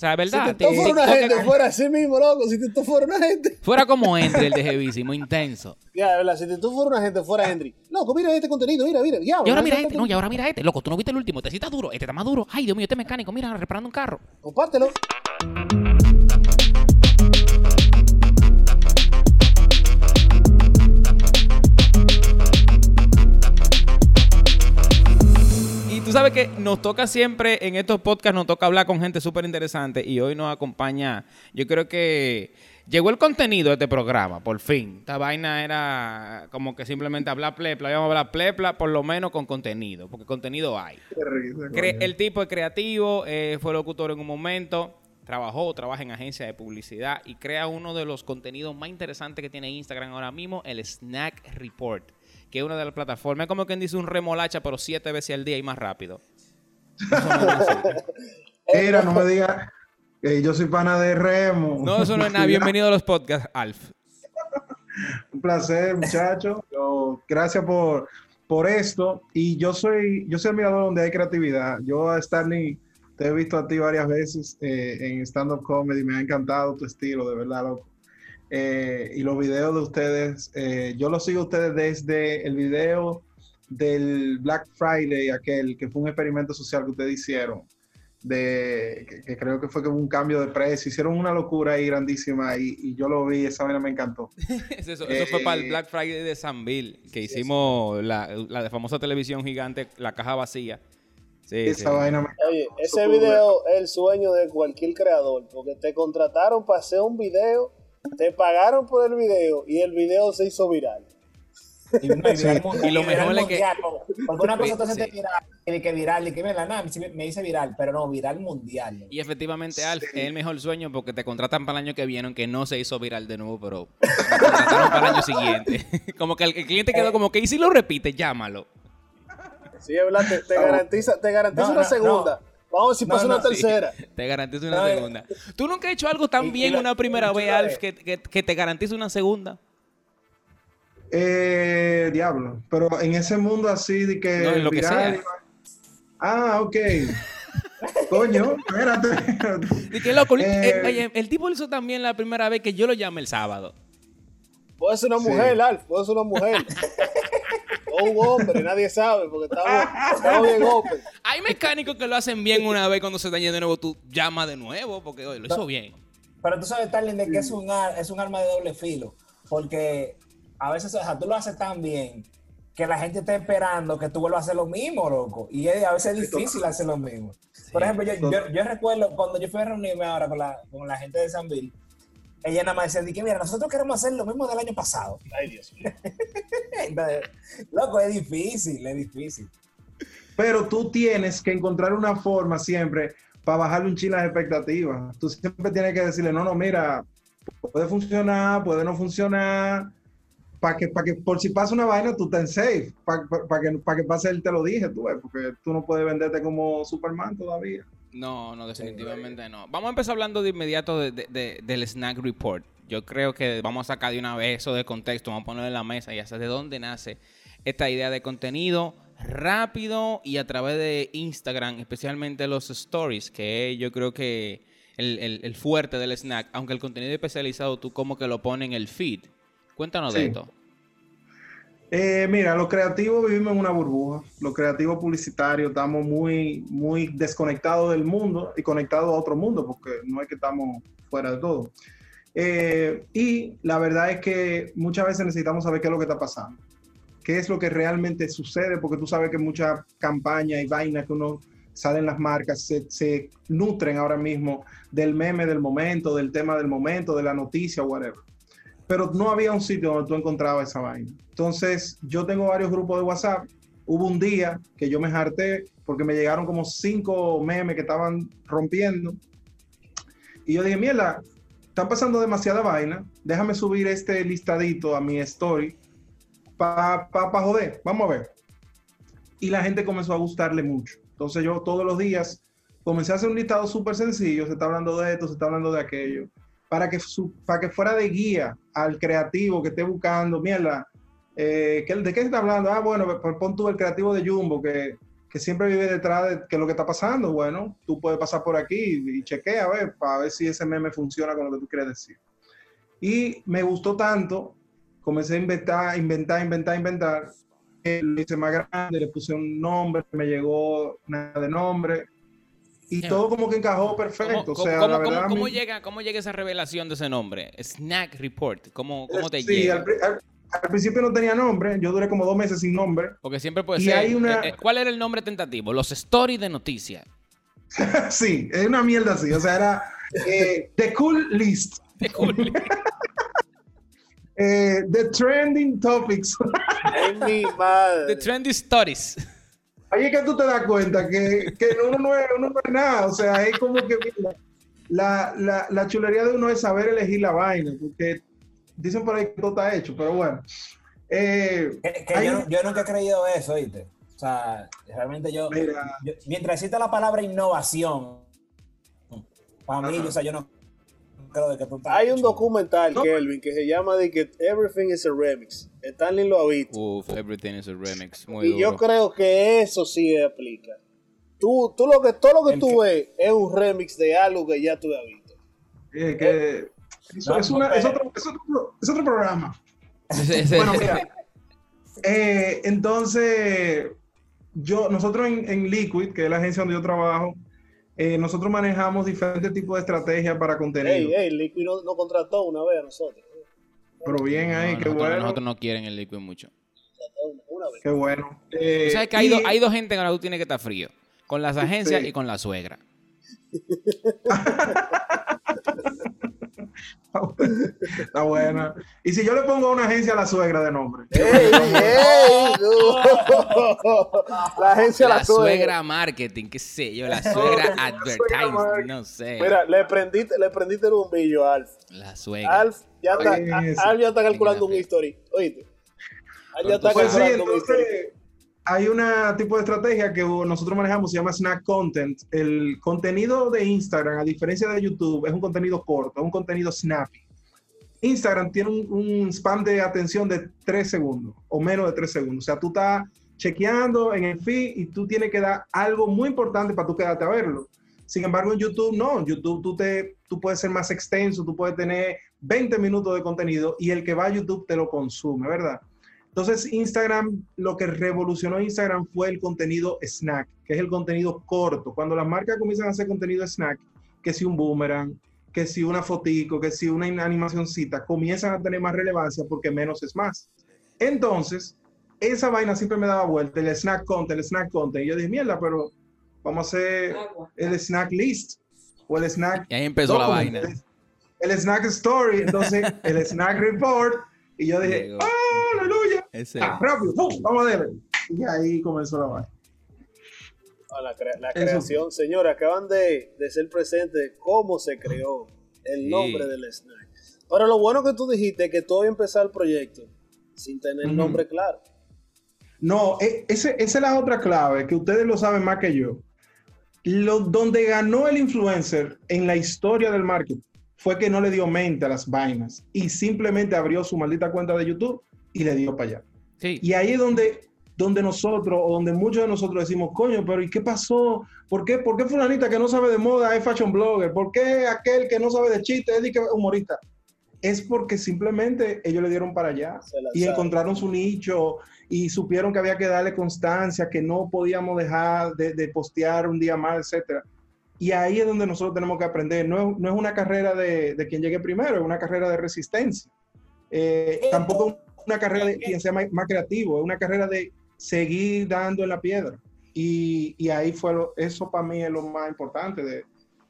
sea, es verdad. Si tú fuera una gente, fuera así mismo, loco. Si tú fuera una gente. Fuera como Henry, el de Jevísimo, intenso. Ya, verdad. Si tú fuera una gente, fuera Henry. Loco, mira este contenido, mira, mira. Ya, y ahora mira este, no, y ahora mira este. Loco, tú no viste el último. Este sí está duro. Este está más duro. Ay, Dios mío, este mecánico, mira, reparando un carro. Compártelo. Tú sabes que nos toca siempre en estos podcasts, nos toca hablar con gente súper interesante y hoy nos acompaña, yo creo que llegó el contenido de este programa, por fin. Esta vaina era como que simplemente hablar plepla, íbamos a hablar plepla por lo menos con contenido, porque contenido hay. el tipo es creativo, eh, fue locutor en un momento, trabajó, trabaja en agencia de publicidad y crea uno de los contenidos más interesantes que tiene Instagram ahora mismo, el Snack Report que es una de las plataformas. Es como quien dice un remolacha, pero siete veces al día y más rápido. Era, no me digas que yo soy pana de Remo. No, eso no es nada. Bienvenido a los podcasts, Alf. Un placer, muchachos. Gracias por, por esto. Y yo soy, yo soy admirador donde hay creatividad. Yo a Stanley te he visto a ti varias veces eh, en stand-up comedy. Me ha encantado tu estilo, de verdad, loco. Eh, y los videos de ustedes, eh, yo los sigo a ustedes desde el video del Black Friday, aquel que fue un experimento social que ustedes hicieron, de, que, creo que fue como un cambio de precio, hicieron una locura ahí grandísima y, yo lo vi, esa vaina me encantó. eso, fue para el eh, Black Friday de San Bill, que hicimos la, la, de famosa televisión gigante, la caja vacía. Sí, esa vaina me Oye, ese video es el sueño de cualquier creador, porque te contrataron para hacer un video te pagaron por el video y el video se hizo viral. Y, lo mejor es que. Porque una cosa entonces sí. viral, que viral, y que me, la, me dice viral, pero no, viral mundial. Y efectivamente, Alf, es el mejor sueño porque te contratan para el año que viene, aunque no se hizo viral de nuevo, pero te contrataron para el año siguiente. como que el, cliente quedó como que, y si lo repite, llámalo. Sí, es verdad, te, garantiza, te garantiza una segunda. Vamos, si pasa una tercera. te garantizo una segunda. ¿Tú nunca has hecho algo tan bien una primera vez, Alf, que, que, te garantiza una segunda? Eh, diablo. Pero en ese mundo así de que. No, en lo que sea. Ah, ok. Coño, espérate. Y que loco, eh, eh, el tipo lo hizo también la primera vez que yo lo llamé el sábado. Puede ser una mujer, Alf, puede ser una mujer. o un hombre, nadie sabe, porque estamos, bien open. Hay mecánicos que lo hacen bien una vez cuando se daña de nuevo, tú llamas de nuevo, porque lo hizo bien. Pero tú sabes, Tarlin, de que es un, es un arma de doble filo, porque a veces o sea, tú lo haces tan bien que la gente está esperando que tú vuelvas a hacer lo mismo, loco. Y a veces es difícil hacer lo mismo. Por ejemplo, yo, yo, recuerdo cuando yo fui a reunirme ahora con la, con la gente de San Bill, ella nada más decía, que mira, nosotros queremos hacer lo mismo del año pasado. Ay, Dios mío. loco, es difícil, es difícil. Pero tú tienes que encontrar una forma siempre para bajarle un chile las expectativas. Tú siempre tienes que decirle, no, no, mira, puede funcionar, puede no funcionar, para que, para que por si pasa una vaina tú en safe, para, que, para que pase el te lo dije, tú ves, porque tú no puedes venderte como Superman todavía. No, no, definitivamente no. Vamos a empezar hablando de inmediato del Snack Report. Yo creo que vamos a sacar de una vez eso de contexto, vamos a ponerlo en la mesa y hasta de dónde nace esta idea de contenido rápido y a través de Instagram, especialmente los stories, que yo creo que el, el, fuerte del snack, aunque el contenido especializado tú como que lo pones en el feed. Cuéntanos de esto. Eh, mira, los creativos vivimos en una burbuja. Los creativos publicitarios estamos muy, muy desconectados del mundo y conectados a otro mundo, porque no es que estamos fuera de todo. Eh, y la verdad es que muchas veces necesitamos saber qué es lo que está pasando, qué es lo que realmente sucede, porque tú sabes que muchas campañas y vainas que uno salen las marcas se, se nutren ahora mismo del meme del momento, del tema del momento, de la noticia, whatever pero no había un sitio donde tú encontrabas esa vaina. Entonces, yo tengo varios grupos de WhatsApp. Hubo un día que yo me harté porque me llegaron como cinco memes que estaban rompiendo. Y yo dije, mierda, están pasando demasiada vaina. Déjame subir este listadito a mi story para pa, pa joder. Vamos a ver. Y la gente comenzó a gustarle mucho. Entonces yo todos los días comencé a hacer un listado súper sencillo. Se está hablando de esto, se está hablando de aquello para que, para que fuera de guía al creativo que esté buscando, mierda, eh, ¿de qué está hablando? Ah, bueno, pues, pon tú el creativo de Jumbo, que que siempre vive detrás de qué es lo que está pasando. Bueno, tú puedes pasar por aquí y chequea a ver, para ver si ese meme funciona con lo que tú quieres decir. Y me gustó tanto, comencé a inventar, inventar, inventar, inventar. Lo hice más grande, le puse un nombre, me llegó nada de nombre. Y todo como que encajó perfecto. ¿Cómo, o sea, la verdad, cómo, llega, ¿Cómo llega esa revelación de ese nombre? Snack Report. ¿Cómo, cómo te sí, llega? Al, al, principio no tenía nombre. Yo duré como dos meses sin nombre. Porque siempre puede ser. Hay una... Eh, eh, ¿Cuál era el nombre tentativo? Los stories de noticias. sí, es una mierda así. O sea, era eh, The Cool List. The Cool List. eh, the Trending Topics. mi madre. The Trending Stories. Ahí es que tú te das cuenta que, que uno, no es, uno, no es, nada. O sea, es como que la, la, la, chulería de uno es saber elegir la vaina, porque dicen por ahí que todo está hecho, pero bueno. Eh, que, yo, yo, nunca he creído eso, ¿viste? O sea, realmente yo, yo mientras exista la palabra innovación, para mí, o sea, yo no hay un documental, Kelvin, que se llama de que Everything is a Remix. Stanley lo ha visto. Uf, Everything is a Remix. y yo creo que eso sí aplica. Tú, tú lo que, todo lo que tú ves es un remix de algo que ya tú has visto. Es que eso, es, una, es, otro, es, otro, es, otro, programa. bueno, mira. Eh, entonces, yo, nosotros en, en Liquid, que es la agencia donde yo trabajo, eh, nosotros manejamos diferentes tipos de estrategias para contenido. Ey, ey, Liquid no, contrató una vez a nosotros. Pero bien ahí, qué bueno. Nosotros no quieren el Liquid mucho. Qué bueno. Eh, ¿Sabes que hay, hay, dos gente que tú tienes que estar frío? Con las agencias y con la suegra. Está buena. Y si yo le pongo a una agencia a la suegra de nombre. ¡Ey, ey! La agencia la, la suegra. marketing, qué sé yo, la suegra advertising, no sé. Mira, le prendiste, le prendiste el bombillo a Alf. La suegra. Alf ya está, Alf ya está calculando un history. Oíste. Alf ya está pues calculando un history hay un tipo de estrategia que nosotros manejamos, se llama Snack Content. El contenido de Instagram, a diferencia de YouTube, es un contenido corto, un contenido snappy. Instagram tiene un, spam de atención de 3 segundos o menos de 3 segundos. O sea, tú estás chequeando en el feed y tú tienes que dar algo muy importante para tú quedarte a verlo. Sin embargo, en YouTube no. YouTube tú, te, tú puedes ser más extenso, tú puedes tener 20 minutos de contenido y el que va a YouTube te lo consume, ¿verdad? Entonces, Instagram, lo que revolucionó Instagram fue el contenido snack, que es el contenido corto. Cuando las marcas comienzan a hacer contenido snack, que si un boomerang, que si una fotico, que si una animacioncita, comienzan a tener más relevancia porque menos es más. Entonces, esa vaina siempre me daba vuelta, el snack content, el snack content. Y yo dije, mierda, pero vamos a hacer el snack list o el snack. Y ahí empezó la vaina. El, snack story, entonces el snack report. Y yo dije, ¡ah, aleluya! Ah, rápido, vamos a ver. Y ahí comenzó la vaina. Ah, la, creación, señora, acaban de, ser presentes cómo se creó el nombre del snack. Ahora, lo bueno que tú dijiste es que todo empezó el proyecto sin tener el nombre claro. No, e, esa es la otra clave, que ustedes lo saben más que yo. Lo, donde ganó el influencer en la historia del marketing fue que no le dio mente a las vainas y simplemente abrió su maldita cuenta de YouTube y le dio para allá. Y ahí es donde, donde nosotros, o donde muchos de nosotros decimos, coño, pero ¿y qué pasó? ¿Por qué, ¿Por qué fulanita que no sabe de moda es fashion blogger? ¿Por qué aquel que no sabe de chistes es humorista? Es porque simplemente ellos le dieron para allá y encontraron su nicho y supieron que había que darle constancia, que no podíamos dejar de, postear un día más, etcétera. Y ahí es donde nosotros tenemos que aprender. No, no es una carrera de, de, quien llegue primero, es una carrera de resistencia. Eh, tampoco una carrera de quien sea más, creativo, es una carrera de seguir dando en la piedra. Y, y ahí fue, lo, eso para mí es lo más importante de,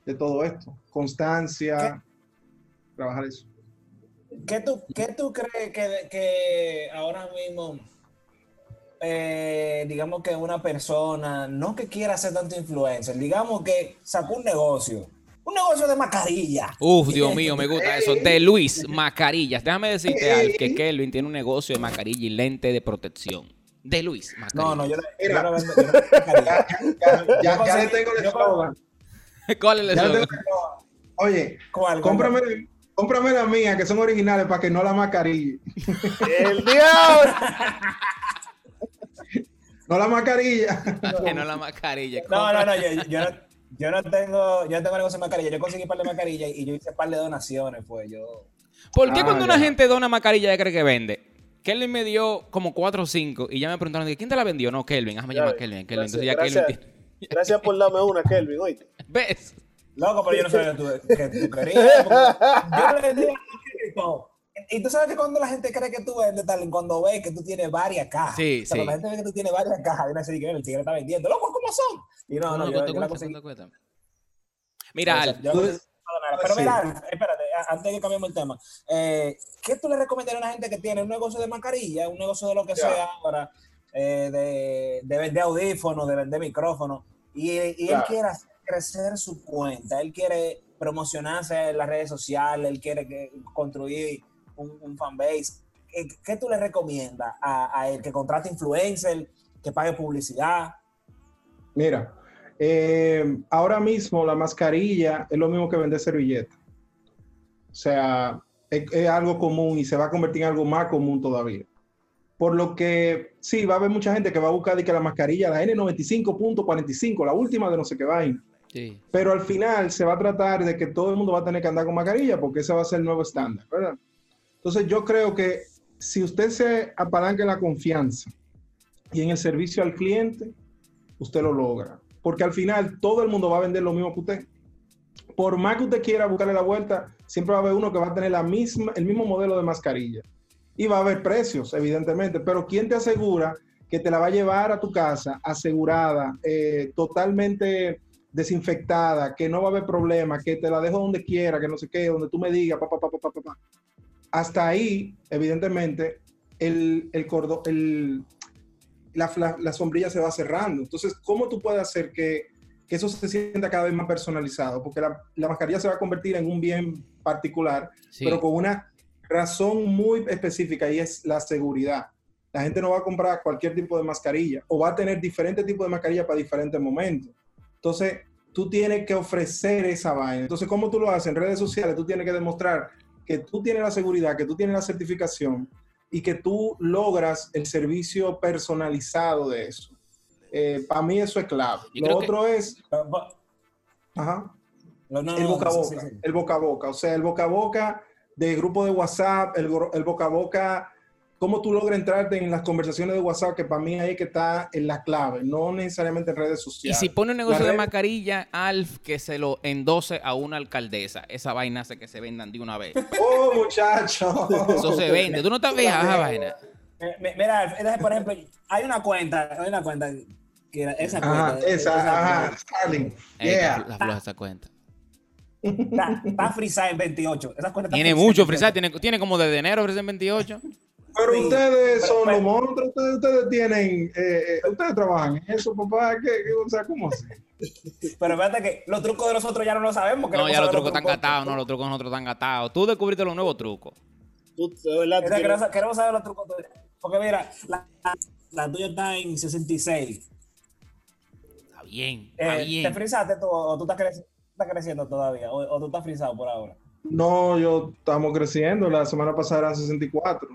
de todo esto. Constancia, trabajar eso. ¿Qué tú, qué tú crees que, que ahora mismo, eh, digamos que una persona, no que quiera ser tanto influencer, digamos que sacó un negocio, un negocio de mascarillas. Uf, Dios mío, me gusta eso. De Luis, mascarillas. Déjame decirte, Al, que Kelvin tiene un negocio de mascarilla y lente de protección. De Luis, mascarilla. No, no, yo, no vendo, ya, ya, le tengo el eslogan. ¿Cuál es el eslogan? Oye, ¿Cuál, cómprame, cómprame la mía, que son originales, para que no la mascarilla. ¡El diablo! No la mascarilla. que no la mascarilla. No, no, no, yo, yo, no, yo no tengo, yo no tengo negocio de mascarilla. Yo conseguí un par de mascarillas y yo hice un par de donaciones, pues yo. ¿Por qué Ah, cuando ya. una gente dona mascarilla ya cree que vende? Kelvin me dio como cuatro o cinco y ya me preguntaron, ¿de ¿quién te la vendió? No, Kelvin. Ah, me Ya llama ves. Kelvin. Kelvin. Gracias, Entonces ya gracias. Kelvin Gracias por darme una, Kelvin, oíste. ¿Ves? Loco, pero yo no sabía que tú, que tú querías. Yo le vendí todo. Y tú sabes que cuando la gente cree que tú vendes, tal, cuando ve que tú tienes varias cajas. Sí, o sea, sí. Cuando la gente ve que tú tienes varias cajas, viene a decir que el tigre está vendiendo. Loco, ¿cómo son? Y no, no, ¿Cuánto yo, te yo. ¿Cuánto cuesta? Mira, Al, yo no. Pero sí. mira, espérate, antes de que cambiemos el tema, eh, ¿qué tú le recomendarías a una gente que tiene un negocio de mascarilla, un negocio de lo que Ya. sea ahora, eh, de, de vender audífonos, de vender micrófonos, y, él quiere hacer crecer su cuenta, él quiere promocionarse en las redes sociales, él quiere que- construir un, un fanbase? ¿Qué, tú le recomiendas a, a él? ¿Que contrate influencer, que pague publicidad? Mira, eh, ahora mismo la mascarilla es lo mismo que vender servilleta. O sea, es, es algo común y se va a convertir en algo más común todavía. Por lo que sí, va a haber mucha gente que va a buscar de que la mascarilla, la N95.45, la última de no sé qué vaina. sí. Pero al final se va a tratar de que todo el mundo va a tener que andar con mascarilla porque ese va a ser el nuevo estándar, ¿verdad? Entonces yo creo que si usted se apalanca en la confianza y en el servicio al cliente, usted lo logra. Porque al final todo el mundo va a vender lo mismo que usted. Por más que usted quiera buscarle la vuelta, siempre va a haber uno que va a tener la misma, el mismo modelo de mascarilla. Y va a haber precios, evidentemente. Pero ¿quién te asegura que te la va a llevar a tu casa asegurada, eh, totalmente desinfectada, que no va a haber problema, que te la dejo donde quiera, que no sé qué, donde tú me digas, pa, pa, pa, pa, pa, pa, pa. Hasta ahí, evidentemente, el, el cordo- el- la, la- la sombrilla se va cerrando. Entonces, ¿cómo tú puedes hacer que, que eso se sienta cada vez más personalizado? Porque la, la mascarilla se va a convertir en un bien particular, sí. pero con una razón muy específica y es la seguridad. La gente no va a comprar cualquier tipo de mascarilla o va a tener diferentes tipos de mascarilla para diferentes momentos. Entonces, tú tienes que ofrecer esa vaina. Entonces, ¿cómo tú lo haces? En redes sociales, tú tienes que demostrar que tú tienes la seguridad, que tú tienes la certificación y que tú logras el servicio personalizado de eso. para mí eso es clave. Yo Lo que- otro es, ajá, no, no, el boca a boca, sí, sí. el boca a boca, o sea, el boca a boca de grupo de WhatsApp, el, el boca a boca, cómo tú logras entrarte en las conversaciones de WhatsApp, que para mí ahí es que está en la clave, no necesariamente en redes Y sociales. si pone un negocio de mascarilla, Alf, que se lo endose a una alcaldesa. Esa vaina hace que se vendan de una vez. Oh, muchacho. Eso se vende. ¿Tú no te fijas esa vaina? Mi- Mira, entonces, por ejemplo, hay una cuenta, hay una cuenta que era- esa Ajá, cuenta, esa, ajá, Starling. Yeah. La, floja esa cuenta. Está, está frisada en 28. Esa cuenta está Tiene frisada mucho en frisar. Tiene, tiene como desde enero ofrecen 28. Pero Sí, ustedes son pero- los monstruos, ustedes, ustedes tienen, eh, eh, ustedes trabajan en eso, papá, ¿qué, qué, o sea, ¿cómo así? Pero fíjate que los trucos de nosotros ya no los sabemos. No, ya los trucos están gatados. No, los trucos nosotros están gatados. Tú descubriste los nuevos trucos. Tú, de verdad, queremos, queremos saber los trucos tuyos. Porque mira, la, la tuya está en 66. Está bien, está Eh, ¿Te bien. frisaste tú o tú estás, creci- estás creciendo todavía? O, o tú estás frisado por ahora? No, yo estamos creciendo, la semana pasada eran 64.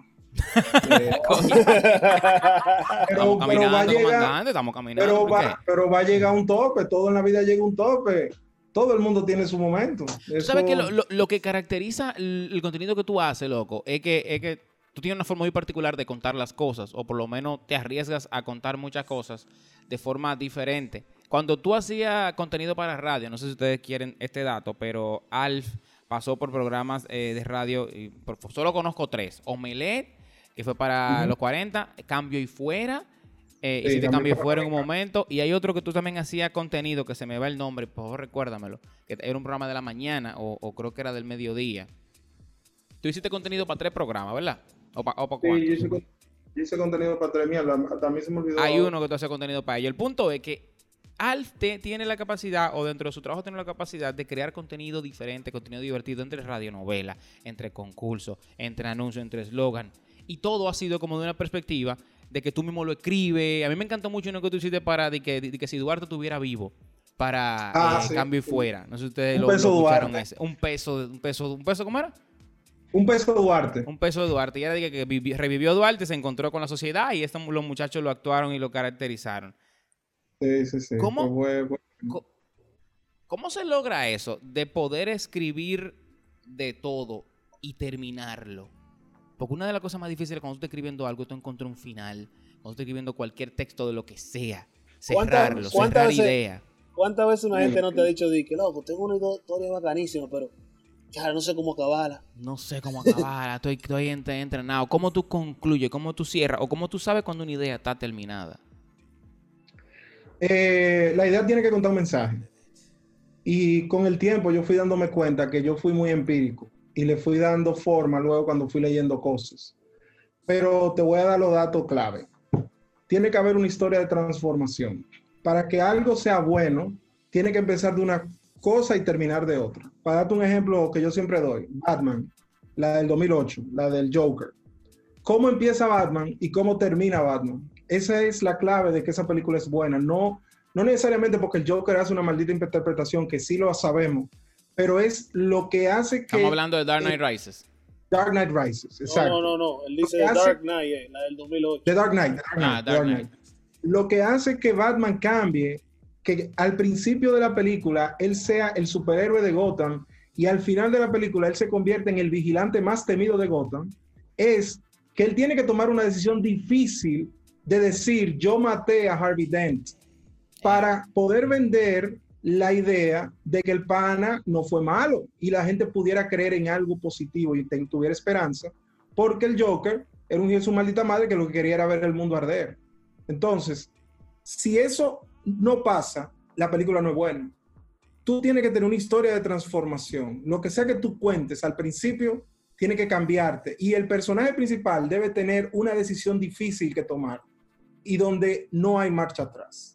Eh, pero, va a caminando, llegar, comandante. Estamos caminando. pero ¿por va, pero va a llegar un tope, todo en la vida llega un tope. Todo el mundo tiene su momento. Sabes que lo, lo- lo que caracteriza el, el contenido que tú haces, loco, es que, es que tú tienes una forma muy particular de contar las cosas, o por lo menos te arriesgas a contar muchas cosas de forma diferente. Cuando tú hacías contenido para radio, no sé si ustedes quieren este dato, pero Alf pasó por programas eh, de radio, y por- solo conozco tres. Omelet, que fue para los 40, Cambio y Fuera, eh, Sí, hiciste Cambio y Fuera en un también. momento, y hay otro que tú también hacías contenido, que se me va el nombre, por favor recuérdamelo, que era un programa de la mañana, o, o creo que era del mediodía. Tú hiciste contenido para tres programas, ¿verdad? ¿O para Sí, cuántos? yo hice, con- yo hice contenido para tres mierda, hasta a mí se me olvidó. Hay uno que tú haces contenido para ellos. El punto es que Alf te- tiene la capacidad, o dentro de su trabajo tiene la capacidad de crear contenido diferente, contenido divertido entre radionovela, entre concursos, entre anuncios, entre eslogan. Y todo ha sido como de una perspectiva de que tú mismo lo escribes. A mí me encantó mucho uno que tú hiciste para de que, de que si Duarte estuviera vivo para Ah, eh, sí. cambio y fuera. No sé si ustedes Un lo, peso lo escucharon ese. Un peso, un peso, un peso, ¿cómo era? Un peso Duarte. Un peso de Duarte. Y era de que, revivió Duarte, se encontró con la sociedad y estos, los muchachos lo actuaron y lo caracterizaron. Sí, sí, sí. ¿Cómo, ¿Cómo se logra eso de poder escribir de todo y terminarlo? Porque una de las cosas más difíciles cuando tú estás escribiendo algo, tú encuentras un final. Cuando tú estás escribiendo cualquier texto de lo que sea, cerrarlo, cerrar idea. ¿Cuántas veces una gente no te ha dicho, di que no, pues tengo una historia bacanísima, pero ya no sé cómo acabarla? No sé cómo acabarla, estoy, estoy entrenado. ¿Cómo tú concluyes? ¿Cómo tú cierras? ¿O cómo tú sabes cuando una idea está terminada? Eh, la idea tiene que contar un mensaje. Y con el tiempo yo fui dándome cuenta que yo fui muy empírico y le fui dando forma luego cuando fui leyendo cosas. Pero te voy a dar los datos clave. Tiene que haber una historia de transformación. Para que algo sea bueno, tiene que empezar de una cosa y terminar de otra. Para darte un ejemplo que yo siempre doy, Batman, la del 2008, la del Joker. ¿Cómo empieza Batman y cómo termina Batman? Esa es la clave de que esa película es buena. No, no necesariamente porque el Joker hace una maldita interpretación, que sí lo sabemos, pero es lo que hace que... Estamos hablando de Dark Knight Rises. Dark Knight Rises, exacto. No, no, no, él dice Dark Knight, eh, la del 2008. The Dark Knight, ah, Dark Knight. Lo que hace que Batman cambie, que al principio de la película él sea el superhéroe de Gotham y al final de la película él se convierte en el vigilante más temido de Gotham, es que él tiene que tomar una decisión difícil de decir, yo maté a Harvey Dent para poder vender la idea de que el pana no fue malo y la gente pudiera creer en algo positivo y tuviera esperanza, porque el Joker era un su maldita madre que lo que quería era ver el mundo arder. Entonces, si eso no pasa, la película no es buena. Tú tienes que tener una historia de transformación. Lo que sea que tú cuentes al principio tiene que cambiarte y el personaje principal debe tener una decisión difícil que tomar y donde no hay marcha atrás.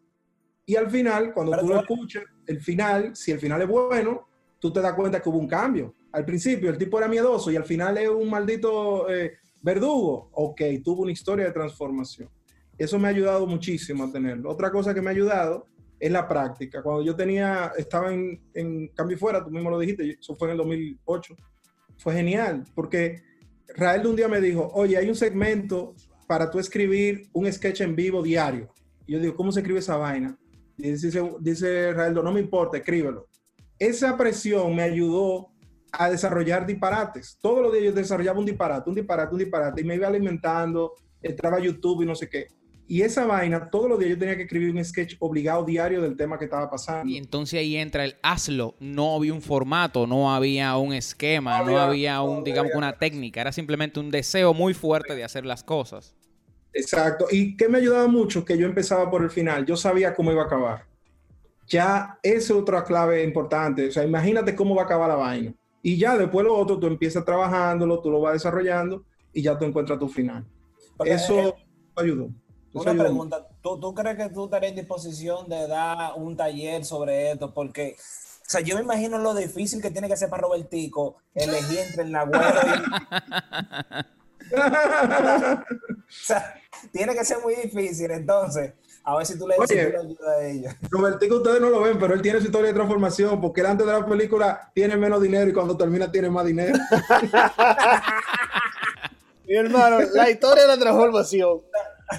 Y al final, cuando tú lo escuchas, el final, si el final es bueno, tú te das cuenta que hubo un cambio. Al principio el tipo era miedoso y al final es un maldito eh, verdugo. Ok, tuvo una historia de transformación. Eso me ha ayudado muchísimo a tenerlo. Otra cosa que me ha ayudado es la práctica. Cuando yo tenía, estaba en, en Cambio Fuera, tú mismo lo dijiste, eso fue en el 2008. Fue genial, porque Rael de un día me dijo, oye, hay un segmento para tú escribir un sketch en vivo diario. Y yo digo, ¿cómo se escribe esa vaina? Dice, dice Raeldo, no me importa, escríbelo. Esa presión me ayudó a desarrollar disparates. Todos los días yo desarrollaba un disparate, un disparate, un disparate, y me iba alimentando, entraba a YouTube y no sé qué. Y esa vaina, todos los días yo tenía que escribir un sketch obligado diario del tema que estaba pasando. Y entonces ahí entra el hazlo. No había un formato, no había un esquema, no había, un, digamos, una técnica. Era simplemente un deseo muy fuerte de hacer las cosas. Exacto. ¿Y qué me ayudaba mucho? Que yo empezaba por el final. Yo sabía cómo iba a acabar. Ya es otra clave importante. O sea, imagínate cómo va a acabar la vaina. Y ya después lo otro, tú empiezas trabajándolo, tú lo vas desarrollando y ya tú encuentras tu final. Eso eh, ayudó. una pregunta. ¿Tú, crees que tú estarías en disposición de dar un taller sobre esto? Porque, o sea, yo me imagino lo difícil que tiene que ser para Robertico elegir entre el Nagüero y... o sea, tiene que ser muy difícil, entonces. A ver si tú le dices ayuda a ella. Robertico, ustedes no lo ven, pero él tiene su historia de transformación, porque él antes de la película tiene menos dinero y cuando termina tiene más dinero. Mi hermano, la historia de la transformación.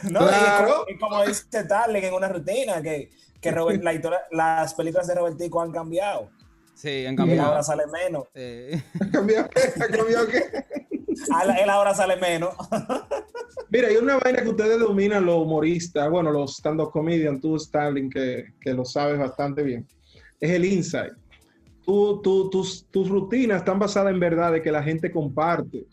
No, claro. y como, dice Tarling en una rutina, que, que Robert, la historia, las películas de Robertico han cambiado. Sí, han cambiado. Y ahora sale menos. ¿Han cambiado qué? ¿Han cambiado qué? él ahora sale menos. Mira, hay una vaina que ustedes dominan los humoristas, bueno, los stand-up comedian, tú, Starling, que, que, lo sabes bastante bien. Es el insight. Tú, tú, tus, tus rutinas están basadas en verdad de que la gente comparte.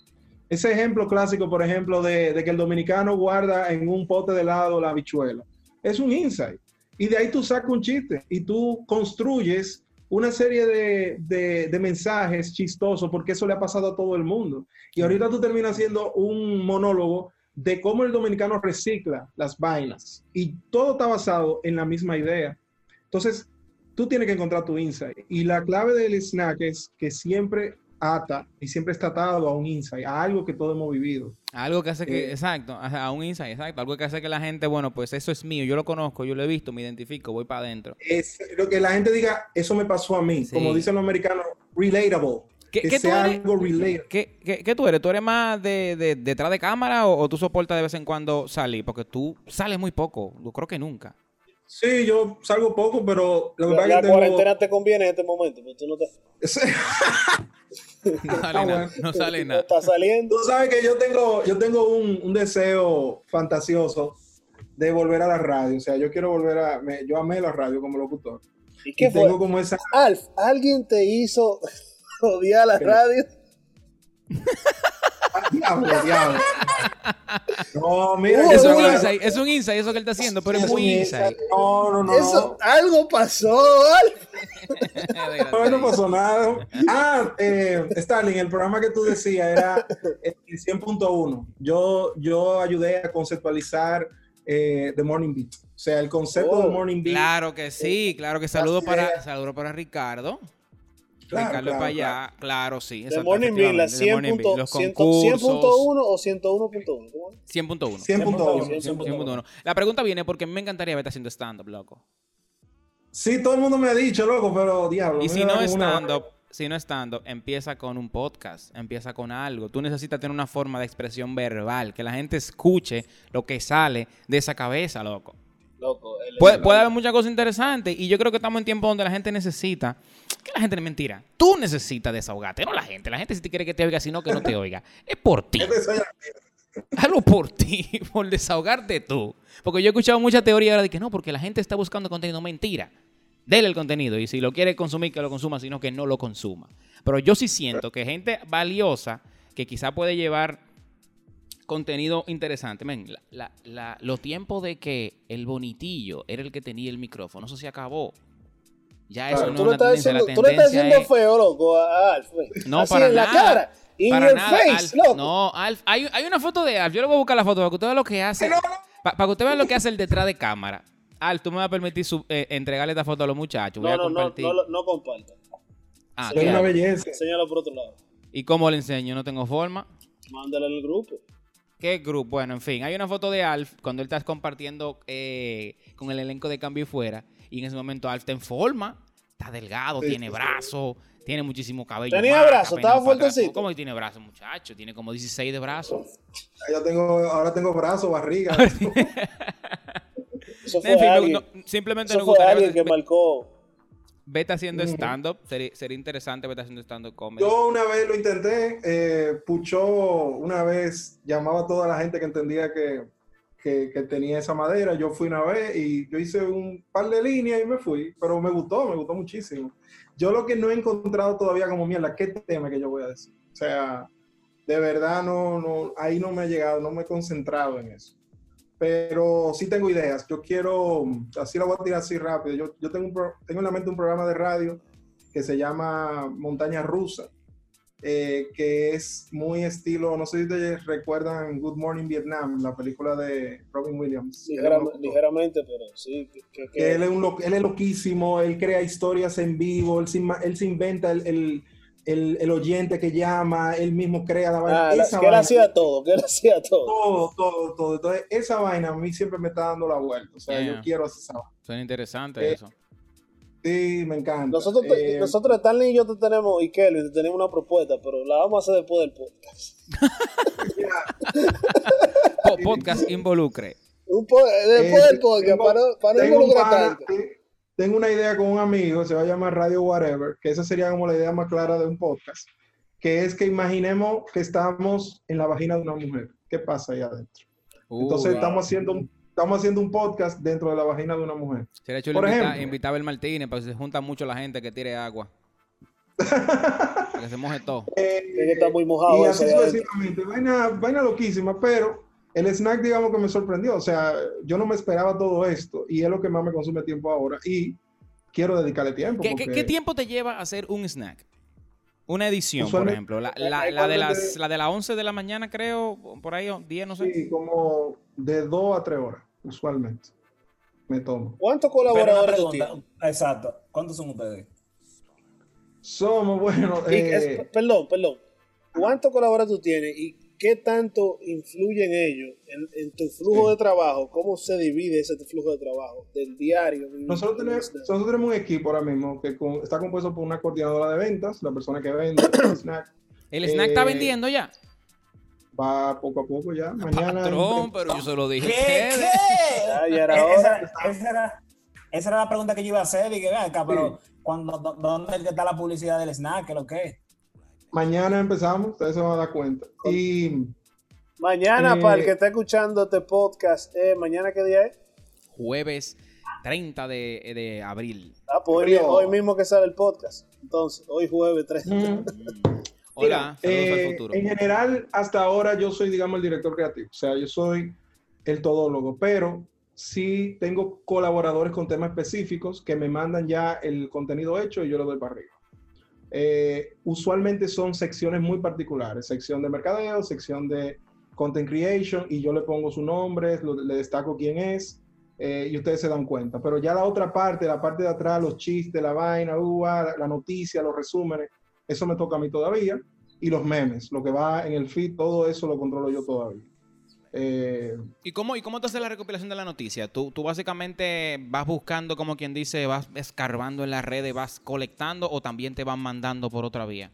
Ese ejemplo clásico, por ejemplo, de, de que el dominicano guarda en un pote de helado la habichuela, es un insight. Y de ahí tú sacas un chiste y tú construyes una serie de, mensajes chistosos, porque eso le ha pasado a todo el mundo. Y ahorita tú terminas haciendo un monólogo de cómo el dominicano recicla las vainas. Y todo está basado en la misma idea. Entonces, tú tienes que encontrar tu insight. Y la clave del snack es que siempre ata y siempre está atado a un insight, a algo que todos hemos vivido. Algo que hace que, eh, exacto, a un insight, exacto, algo que hace que la gente, bueno, pues eso es mío, yo lo conozco, yo lo he visto, me identifico, voy para adentro. Es lo que la gente diga, eso me pasó a mí, como dicen los americanos, relatable. ¿Qué, que qué tú sea eres? algo related. ¿Qué, qué- qué tú eres? ¿Tú eres más de, de- detrás de cámara o, o tú soportas de vez en cuando salir? Porque tú sales muy poco, yo creo que nunca. Sí, yo salgo poco, pero lo que La, pasa la es que tengo... cuarentena te conviene en este momento, porque tú no, te. No sale nada. No sale nada. estás saliendo. Tú sabes que yo tengo, yo tengo un, un deseo fantasioso de volver a la radio. O sea, yo quiero volver a... me- yo amé la radio como locutor. ¿Y qué Y fue? tengo como esa... Alf, ¿alguien te hizo odiar la radio? Diablo, diablo. No, mira, Uh, que Es un insight, es un insight eso que él está haciendo, pero es muy insight. No, no, no. Eso, algo pasó. No, no pasó nada. Ah, eh, Stalin, el programa que tú decías era el 100.1. Yo, yo ayudé a conceptualizar eh, The Morning Beat. O sea, el concepto Oh, de Morning Beat. Claro que sí, claro que saludo para, saludo para Ricardo. Claro, Ricardo claro, para allá, claro, sí. The Morning Bean, la efectivamente, The Morning 100.1 Bean, los 100.1 concursos, o 101.1. ¿Cómo es? 100.1. 100.1. 100.1. La pregunta viene porque me encantaría verte haciendo stand-up, loco. Sí, todo el mundo me ha dicho, loco, pero diablo. Y si no stand-up, si no stand-up, empieza con un podcast, empieza con algo. Tú necesitas tener una forma de expresión verbal, que la gente escuche lo que sale de esa cabeza, loco. Loco, el- Puede, puede haber muchas cosas interesantes y yo creo que estamos en tiempos donde la gente necesita, que la gente es mentira, tú necesitas desahogarte, no la gente, la gente si te quiere que te oiga, sino que no te oiga, es por ti, hazlo por ti, por desahogarte tú, porque yo he escuchado mucha teoría ahora de que no, porque la gente está buscando contenido, mentira, dele el contenido y si lo quiere consumir, que lo consuma, sino que no lo consuma, pero yo sí siento que gente valiosa, que quizá puede llevar contenido interesante. Men, la- la- la- los tiempos de que el bonitillo era el que tenía el micrófono, eso se acabó. Ya eso Claro, no tú, una estás la diciendo, tú le estás tendencia diciendo es- feo, loco, a Alf. No, Así para en la nada. cara. In para your nada, face, Alf. loco. No, Alf, hay, hay una foto de Alf. Yo le voy a buscar la foto para que usted vea lo que hace. pa- para que usted vea lo que hace el detrás de cámara. Alf, tú me vas a permitir su- eh, entregarle esta foto a los muchachos. Voy No, a no, no, compartir. no, lo- no comparta. Ah, es ¿qué una belleza. Enséñalo por otro lado. ¿Y cómo le enseño? No tengo forma. Mándale al grupo. ¿Qué grupo? Bueno, en fin, hay una foto de Alf cuando él está compartiendo eh, con el elenco de Cambio y Fuera. Y en ese momento Alf está en forma, está delgado, Sí, tiene sí, brazos, tiene muchísimo cabello. Tenía brazos, estaba fuertecito. ¿Cómo que tiene brazos, muchacho? Tiene como 16 de brazos. Yo tengo, ahora tengo brazos, barriga. Eso fue En fin, no- alguien, no- simplemente eso nos fue gustaría alguien que marcó. vete haciendo stand-up. Sería, sería interesante vete haciendo stand-up comedy. Yo una vez lo intenté, eh, Puchó una vez llamaba a toda la gente que entendía que, que, que tenía esa madera. Yo fui una vez y yo hice un par de líneas y me fui, pero me gustó, me gustó muchísimo. Yo lo que no he encontrado todavía como mierda, ¿qué tema que yo voy a decir? O sea, de verdad no, no, ahí no me ha llegado, no me he concentrado en eso. Pero sí tengo ideas. Yo quiero, así la voy a tirar así rápido. Yo, yo tengo, un pro- tengo en la mente un programa de radio que se llama Montaña Rusa, eh, que es muy estilo, no sé si ustedes recuerdan Good Morning Vietnam, la película de Robin Williams. Ligeramente, pero sí. Que, que- que- Que él, es un lo- él es loquísimo, él crea historias en vivo, él se, él se inventa el, el- el- el oyente que llama, él mismo crea la vaina. Ah, la- que él hacía todo, que él hacía todo. todo, todo, todo. Entonces, esa vaina a mí siempre me está dando la vuelta. O sea, Yeah. yo quiero hacer esa vaina. Suena interesante Eh, eso. Sí, me encanta. Nosotros, te- Eh, nosotros, Stanley y yo te tenemos, y Kelvin, te tenemos una propuesta, pero la vamos a hacer después del podcast. Po- podcast involucre. Un po- después Eh, del podcast, tengo- para, para involucrar tanto. tengo una idea con un amigo, se va a llamar Radio Whatever, que esa sería como la idea más clara de un podcast, que es que imaginemos que estamos en la vagina de una mujer. ¿Qué pasa ahí adentro? Entonces Uh, estamos haciendo un, estamos haciendo un podcast dentro de la vagina de una mujer. Sería chulo por invita- ejemplo. invitar a Abel Martínez para que se junta mucho la gente que tire agua. Que se moje todo. Eh, que estar muy mojado y así sucesivamente. Vaina, vaina loquísima, pero el snack, digamos que me sorprendió. O sea, yo no me esperaba todo esto y es lo que más me consume tiempo ahora. Y quiero dedicarle tiempo. ¿Qué, qué- porque- qué tiempo te lleva hacer un snack? Una edición, por ejemplo. La, la- la de las, la de las 11 de la mañana, creo, por ahí, o 10, no sé. Sí, como de dos a tres horas, usualmente. Me tomo. ¿Cuántos colaboradores exacto. ¿Cuántos son ustedes? Somos, bueno, eh, es- perdón, perdón. ¿Cuántos colaboradores tú tienes y qué tanto influyen ellos en, tu flujo de trabajo? ¿Cómo se divide ese flujo de trabajo del diario? Nosotros tenemos, nosotros tenemos un equipo ahora mismo que está compuesto por una coordinadora de ventas, la persona que vende el snack. ¿El snack está eh, vendiendo ya? Va poco a poco ya. Mañana. Patrón, pero yo se lo dije. ¿Qué? ¿Qué? esa, era, esa, era, la pregunta que yo iba a hacer. Y que, acá, pero cuando, ¿dónde está la publicidad del snack? ¿Qué lo que Mañana empezamos, ustedes se van a dar cuenta. Y. Mañana, para el que está escuchando este podcast, eh, ¿mañana qué día es? Jueves 30 de, de abril. Ah, pues hoy, mismo que sale el podcast. Entonces, hoy jueves 30. Hola, eh, En general, hasta ahora yo soy, digamos, el director creativo. O sea, yo soy el todólogo, pero sí tengo colaboradores con temas específicos que me mandan ya el contenido hecho y yo lo doy para arriba. Eh, usualmente son secciones muy particulares, sección de mercadeo, sección de content creation, y yo le pongo su nombre, le destaco quién es, eh, y ustedes se dan cuenta. Pero ya la otra parte, la parte de atrás, los chistes, la vaina, uh, ah, la noticia, los resúmenes, eso me toca a mí todavía. Y los memes, lo que va en el feed, todo eso lo controlo yo todavía. Eh, ¿Y, cómo, ¿Y cómo te hace la recopilación de la noticia? ¿Tú, tú básicamente vas buscando, como quien dice, vas escarbando en las redes, vas colectando o también te van mandando por otra vía?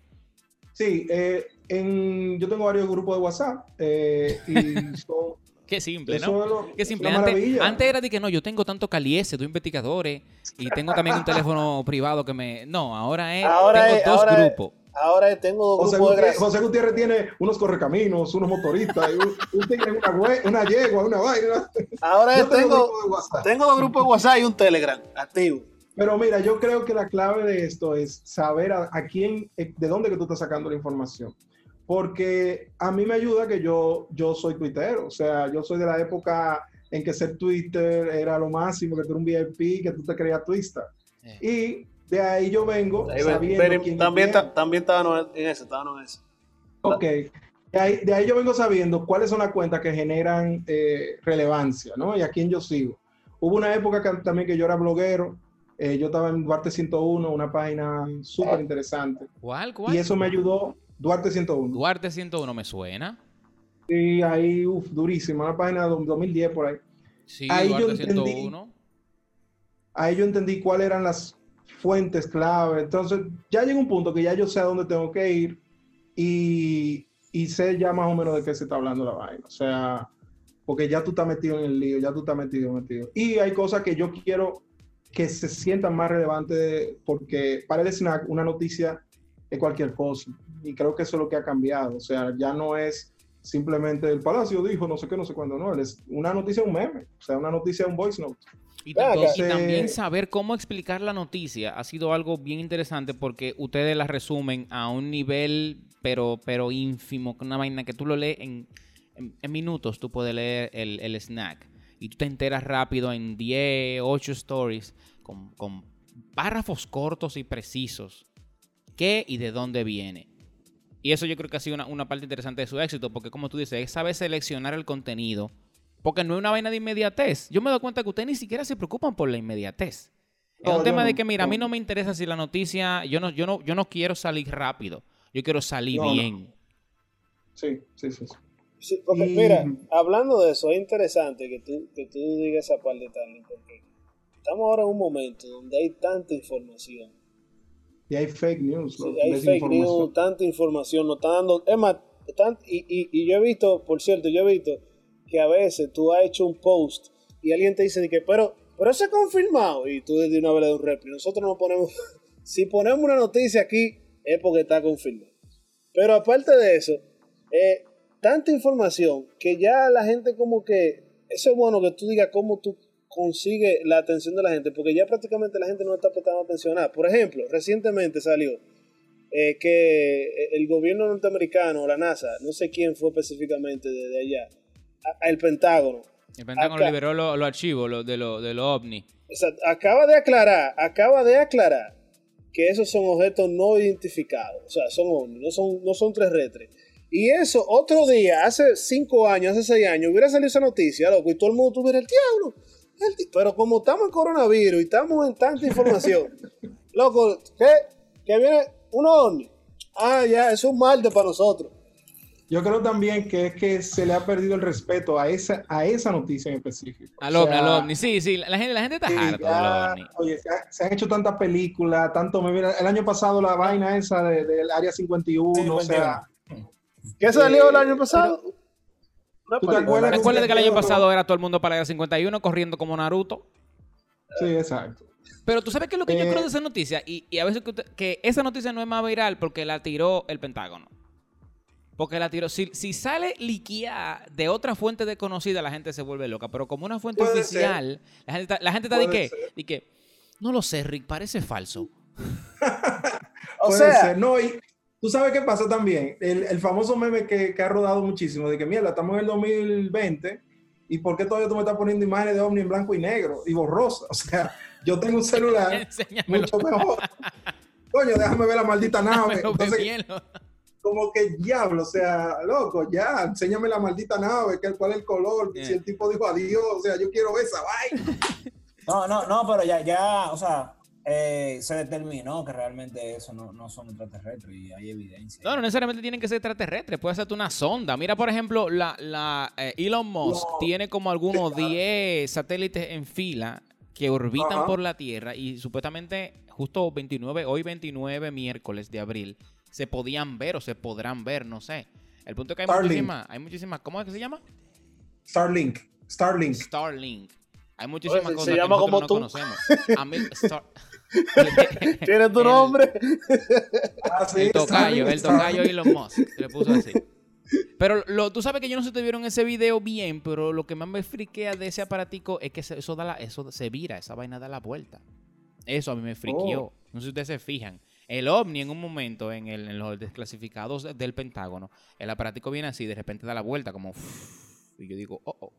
Sí, eh, en, yo tengo varios grupos de WhatsApp eh, y son, Qué simple, ¿no? Qué simple. Antes, era de que no, yo tengo tanto caliese, dos investigadores, y tengo también un teléfono privado que me. No, ahora es. Ahora tengo dos grupos. ahora tengo dos grupos Gutiérrez, José Gutiérrez tiene unos correcaminos, unos motoristas, y un, tiene una, una, yegua, una vaina. Ahora tengo, tengo dos grupos de WhatsApp y un Telegram activo. Pero mira, yo creo que la clave de esto es saber a, a quién, eh, de dónde que tú estás sacando la información porque a mí me ayuda que yo, yo soy tuitero, o sea, yo soy de la época en que ser Twitter era lo máximo, que tú eras un VIP, que tú te creías twista. Y de ahí yo vengo sabiendo quién también, también estaba en ese, estaba en ese. Ok. De ahí, de ahí, yo vengo sabiendo cuáles son las cuentas que generan eh, relevancia, ¿no? Y a quién yo sigo. Hubo una época también que yo era bloguero, eh, yo estaba en Duarte 101, una página súper interesante. ¿Cuál, cuál? Y eso me ayudó, Duarte 101. Duarte 101 me suena. Sí, ahí, uff, durísima, una página de 2010 por ahí. Sí, ahí Duarte yo entendí, 101. Ahí yo entendí cuáles eran las fuentes clave. Entonces, ya llega un punto que ya yo sé a dónde tengo que ir y, y sé ya más o menos de qué se está hablando la vaina. O sea, porque ya tú estás metido en el lío, ya tú estás metido, metido. Y hay cosas que yo quiero que se sientan más relevantes porque para el snack una noticia es cualquier cosa y creo que eso es lo que ha cambiado. O sea, ya no es simplemente el Palacio dijo no sé qué, no sé cuándo, no. Es una noticia, un meme. O sea, una noticia, un voice note. Y, también saber cómo explicar la noticia ha sido algo bien interesante porque ustedes la resumen a un nivel, pero, pero ínfimo, una vaina que tú lo lees en, en, minutos, tú puedes leer el, el, snack. Y tú te enteras rápido en 10, 8 stories con, con párrafos cortos y precisos. ¿Qué y de dónde viene? Y eso yo creo que ha sido una, parte interesante de su éxito, porque como tú dices, es saber seleccionar el contenido, porque no es una vaina de inmediatez. Yo me doy cuenta que ustedes ni siquiera se preocupan por la inmediatez. es un tema de que, mira, a mí no me interesa si la noticia, yo no, yo no, yo no quiero salir rápido, yo quiero salir bien. Sí, sí, sí. sí. porque, mira, hablando de eso, es interesante que tú, que tú digas esa parte de porque estamos ahora en un momento donde hay tanta información y hay fake news. hay fake news, tanta información, no está dando. Es más, y, y, yo he visto, por cierto, yo he visto que a veces tú has hecho un post y alguien te dice que, pero, pero eso es confirmado. Y tú de una vez das un rep. Nosotros no ponemos. si ponemos una noticia aquí, es porque está confirmado. Pero aparte de eso, eh, tanta información que ya la gente como que. Eso es bueno que tú digas cómo tú consigue la atención de la gente, porque ya prácticamente la gente no está prestando atención a. Por ejemplo, recientemente salió eh, que el gobierno norteamericano, la NASA, no sé quién fue específicamente de, allá, el Pentágono. El Pentágono liberó los archivos lo, de los de lo OVNI. acaba de aclarar, acaba de aclarar que esos son objetos no identificados, o sea, son OVNI, no son, no son tres retres. Y eso, otro día, hace cinco años, hace seis años, hubiera salido esa noticia, loco, y todo el mundo tuviera el diablo. Pero como estamos en coronavirus y estamos en tanta información, loco, ¿qué? Que viene un ovni. Ah, ya, es un mal de para nosotros. yo creo también que es que se le ha perdido el respeto a esa, a esa noticia en específico. Al ovni, al ovni, sí, sí, la gente, la gente está harta del Oye, se, han hecho tantas películas, tanto, mira, el año pasado la vaina esa del Área 51, o sea... ¿Qué salió el año pasado? ¿Tú te acuerdas? que el año pasado era todo el mundo para la Área 51 corriendo como Naruto? Sí, exacto. Pero tú sabes qué es lo que yo creo de esa noticia, y, a veces que, que esa noticia no es más viral porque la tiró el Pentágono. Porque la tiró. Si, si sale liquida de otra fuente desconocida, la gente se vuelve loca. Pero como una fuente oficial, la gente, la gente está de qué? De que, no lo sé, Rick, parece falso. o sea, no, y tú sabes qué pasa también. El, famoso meme que, ha rodado muchísimo, de que mierda, estamos en el 2020 y ¿por qué todavía tú me estás poniendo imágenes de ovni en blanco y negro y borrosa? O sea, yo tengo un celular mucho mejor. Coño, déjame ver la maldita nave. Entonces, como que diablo, o sea, loco, ya, enséñame la maldita nave, cuál es el color, si el tipo dijo adiós, o sea, yo quiero esa vaina. No, no, no, pero ya, ya, o sea, eh, se determinó que realmente eso no, no, son extraterrestres y hay evidencia. No, no necesariamente tienen que ser extraterrestres, puede ser una sonda. Mira, por ejemplo, la, la eh, Elon Musk tiene como algunos 10 satélites en fila que orbitan por la Tierra y supuestamente justo 29, hoy 29 miércoles de abril, se podían ver o se podrán ver, no sé. El punto es que hay muchísimas, hay muchísimas, ¿cómo es que se llama? Starlink. Starlink. Starlink. Hay muchísimas cosas que nosotros no conocemos. A mí, ¿Tienes tu nombre? Ah, el tocayo, el tocayo Elon Musk. Le puso así. Pero lo, tú sabes que yo no sé si te vieron ese video bien, pero lo que más me friquea de ese aparatico es que eso, da la, eso se vira, esa vaina da la vuelta. Eso a mí me friqueó. Oh. No sé si ustedes se fijan. El ovni en un momento, en, el, en los desclasificados del Pentágono, el aparatico viene así, de repente da la vuelta, como... y yo digo, oh, oh.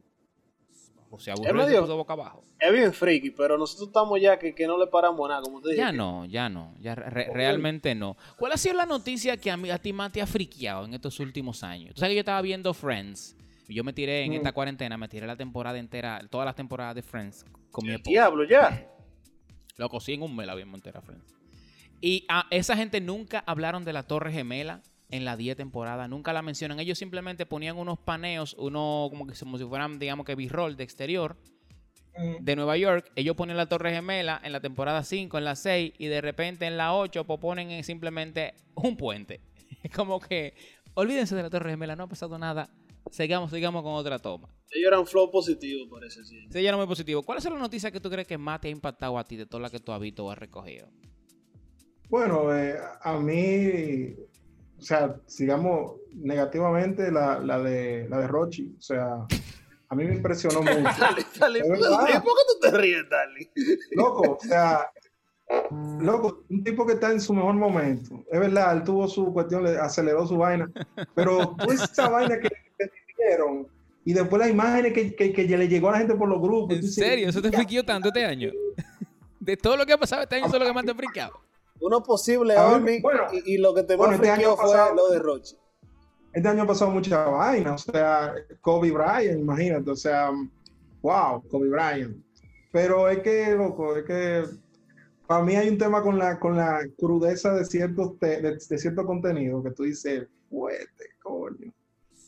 Boca abajo. Es bien friki, pero nosotros estamos ya que, que no le paramos nada, como te dije. Ya no, ya no, ya realmente no. ¿Cuál ha sido la noticia que a, mí, a ti más te ha friqueado en estos últimos años? Tú sabes que yo estaba viendo Friends, y yo me tiré en mm. esta cuarentena, me tiré la temporada entera, todas las temporadas de Friends con mi esposa. Diablo, ya. Loco, sí, en un mes la vimos entera Friends. Y a esa gente nunca hablaron de la Torre Gemela en la 10 temporada, nunca la mencionan. Ellos simplemente ponían unos paneos, uno como, que, como si fueran, digamos que b-roll de exterior de Nueva York. Ellos ponen la Torre Gemela en la temporada 5, en la 6, y de repente en la 8 pues ponen simplemente un puente. como que, olvídense de la Torre Gemela, no ha pasado nada. Sigamos, sigamos con otra toma. Ellos eran flow positivo, parece. Sí, sí ellos eran muy positivo. ¿Cuál es la noticia que tú crees que más te ha impactado a ti de todas las que tú has visto o has recogido? Bueno, eh, a mí, sea, sigamos negativamente la, la, de, la de Rochi. O sea, a mí me impresionó mucho. dale, ¿Por qué tú te ríes, Dali? Loco, o sea, loco, un tipo que está en su mejor momento. Es verdad, él tuvo su cuestión, le aceleró su vaina. Pero tú esa vaina que, te dieron y después las imágenes que, que, que, le llegó a la gente por los grupos. ¿En serio? ¿Eso te friqueó tanto este año? De todo lo que ha pasado este año, eso es lo que más te ha friqueado uno posible y, lo que te bueno, este año fue lo de Roche. Este año ha pasado mucha vaina, o sea, Kobe Bryant, imagínate, o sea, wow, Kobe Bryant. Pero es que, loco, es que para mí hay un tema con la, con la crudeza de ciertos de, cierto contenido que tú dices, fuerte, coño.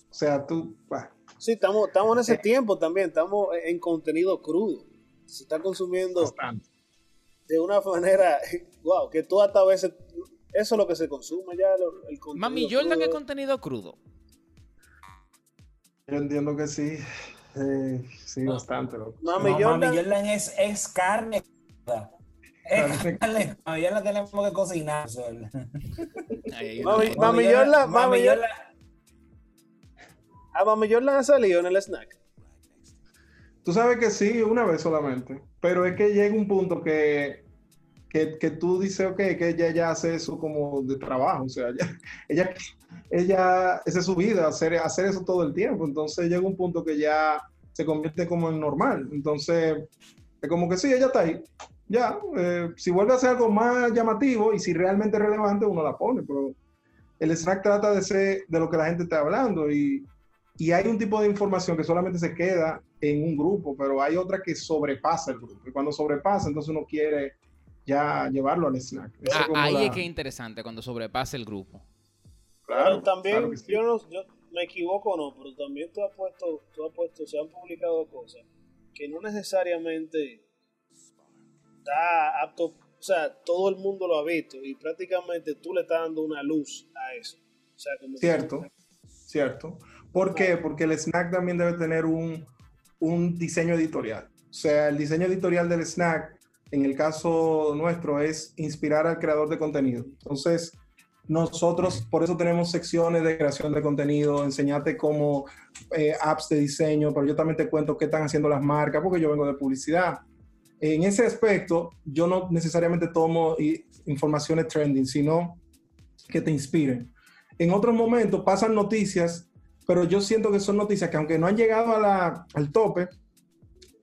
O sea, tú, Sí, estamos, estamos en ese eh. tiempo también, estamos en contenido crudo. Se está consumiendo Bastante de una manera, wow, que tú hasta a veces, eso es lo que se consume ya, el contenido Mami Jordan es contenido crudo. Yo entiendo que sí, eh, sí, bastante. Mami, Jordan, es, es carne. Es carne. Mami Jordan tenemos que cocinar. mami, mami Jordan, mami Jordan. ¿A Mami Jordan ha salido en el snack? Tú sabes que sí, una vez solamente. Pero es que llega un punto que, que, tú dices, ok, que ella ya hace eso como de trabajo. O sea, ella, ella, ella esa es su vida, hacer, hacer eso todo el tiempo. Entonces llega un punto que ya se convierte como en normal. Entonces, es como que sí, ella está ahí. Ya, eh, si vuelve a hacer algo más llamativo y si realmente es relevante, uno la pone. Pero el snack trata de ser de lo que la gente está hablando y, y hay un tipo de información que solamente se queda en un grupo, pero hay otra que sobrepasa el grupo. Y cuando sobrepasa, entonces uno quiere ya llevarlo al snack. Ah, ahí es que es interesante, cuando sobrepasa el grupo. Claro, también yo, no, yo, me equivoco o no, pero también tú has puesto, tú has puesto, se han publicado cosas que no necesariamente está apto, o sea, todo el mundo lo ha visto y prácticamente tú le estás dando una luz a eso. cierto, cierto. ¿Por qué? Porque el snack también debe tener un, un diseño editorial. O sea, el diseño editorial del snack, en el caso nuestro, es inspirar al creador de contenido. Entonces, nosotros por eso tenemos secciones de creación de contenido, enseñarte cómo eh, apps de diseño, pero yo también te cuento qué están haciendo las marcas, porque yo vengo de publicidad. En ese aspecto, yo no necesariamente tomo informaciones trending, sino que te inspiren. En otros momentos pasan noticias, pero yo siento que son noticias que aunque no han llegado a la, al tope,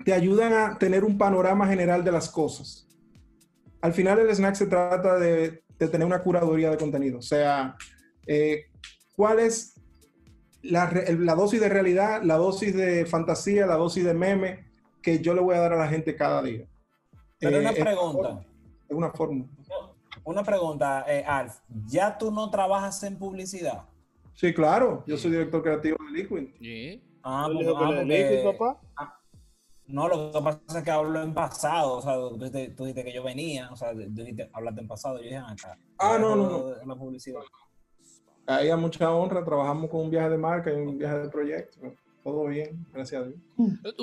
te ayudan a tener un panorama general de las cosas. Al final el snack se trata de de tener una curaduría de contenido. O sea, eh, ¿cuál es la, dosis de realidad, la dosis de fantasía, la dosis de meme que yo le voy a dar a la gente cada día? Pero una eh, pregunta. Es una fórmula. Una pregunta, eh, Alf. ¿Ya tú no trabajas en publicidad? Sí, claro. Yo soy director creativo de Liquid. ¿Sí? Ah, pues, ah Liquid, papá? Ah, no, lo que pasa es que hablo en pasado, o sea, tú, dijiste que yo venía, o sea, tú dijiste, hablaste en pasado, yo dije ah, acá. Ah, no, no, no. En la publicidad. Ahí a mucha honra, trabajamos con un viaje de marca y un viaje de proyecto. Todo bien, gracias a Dios.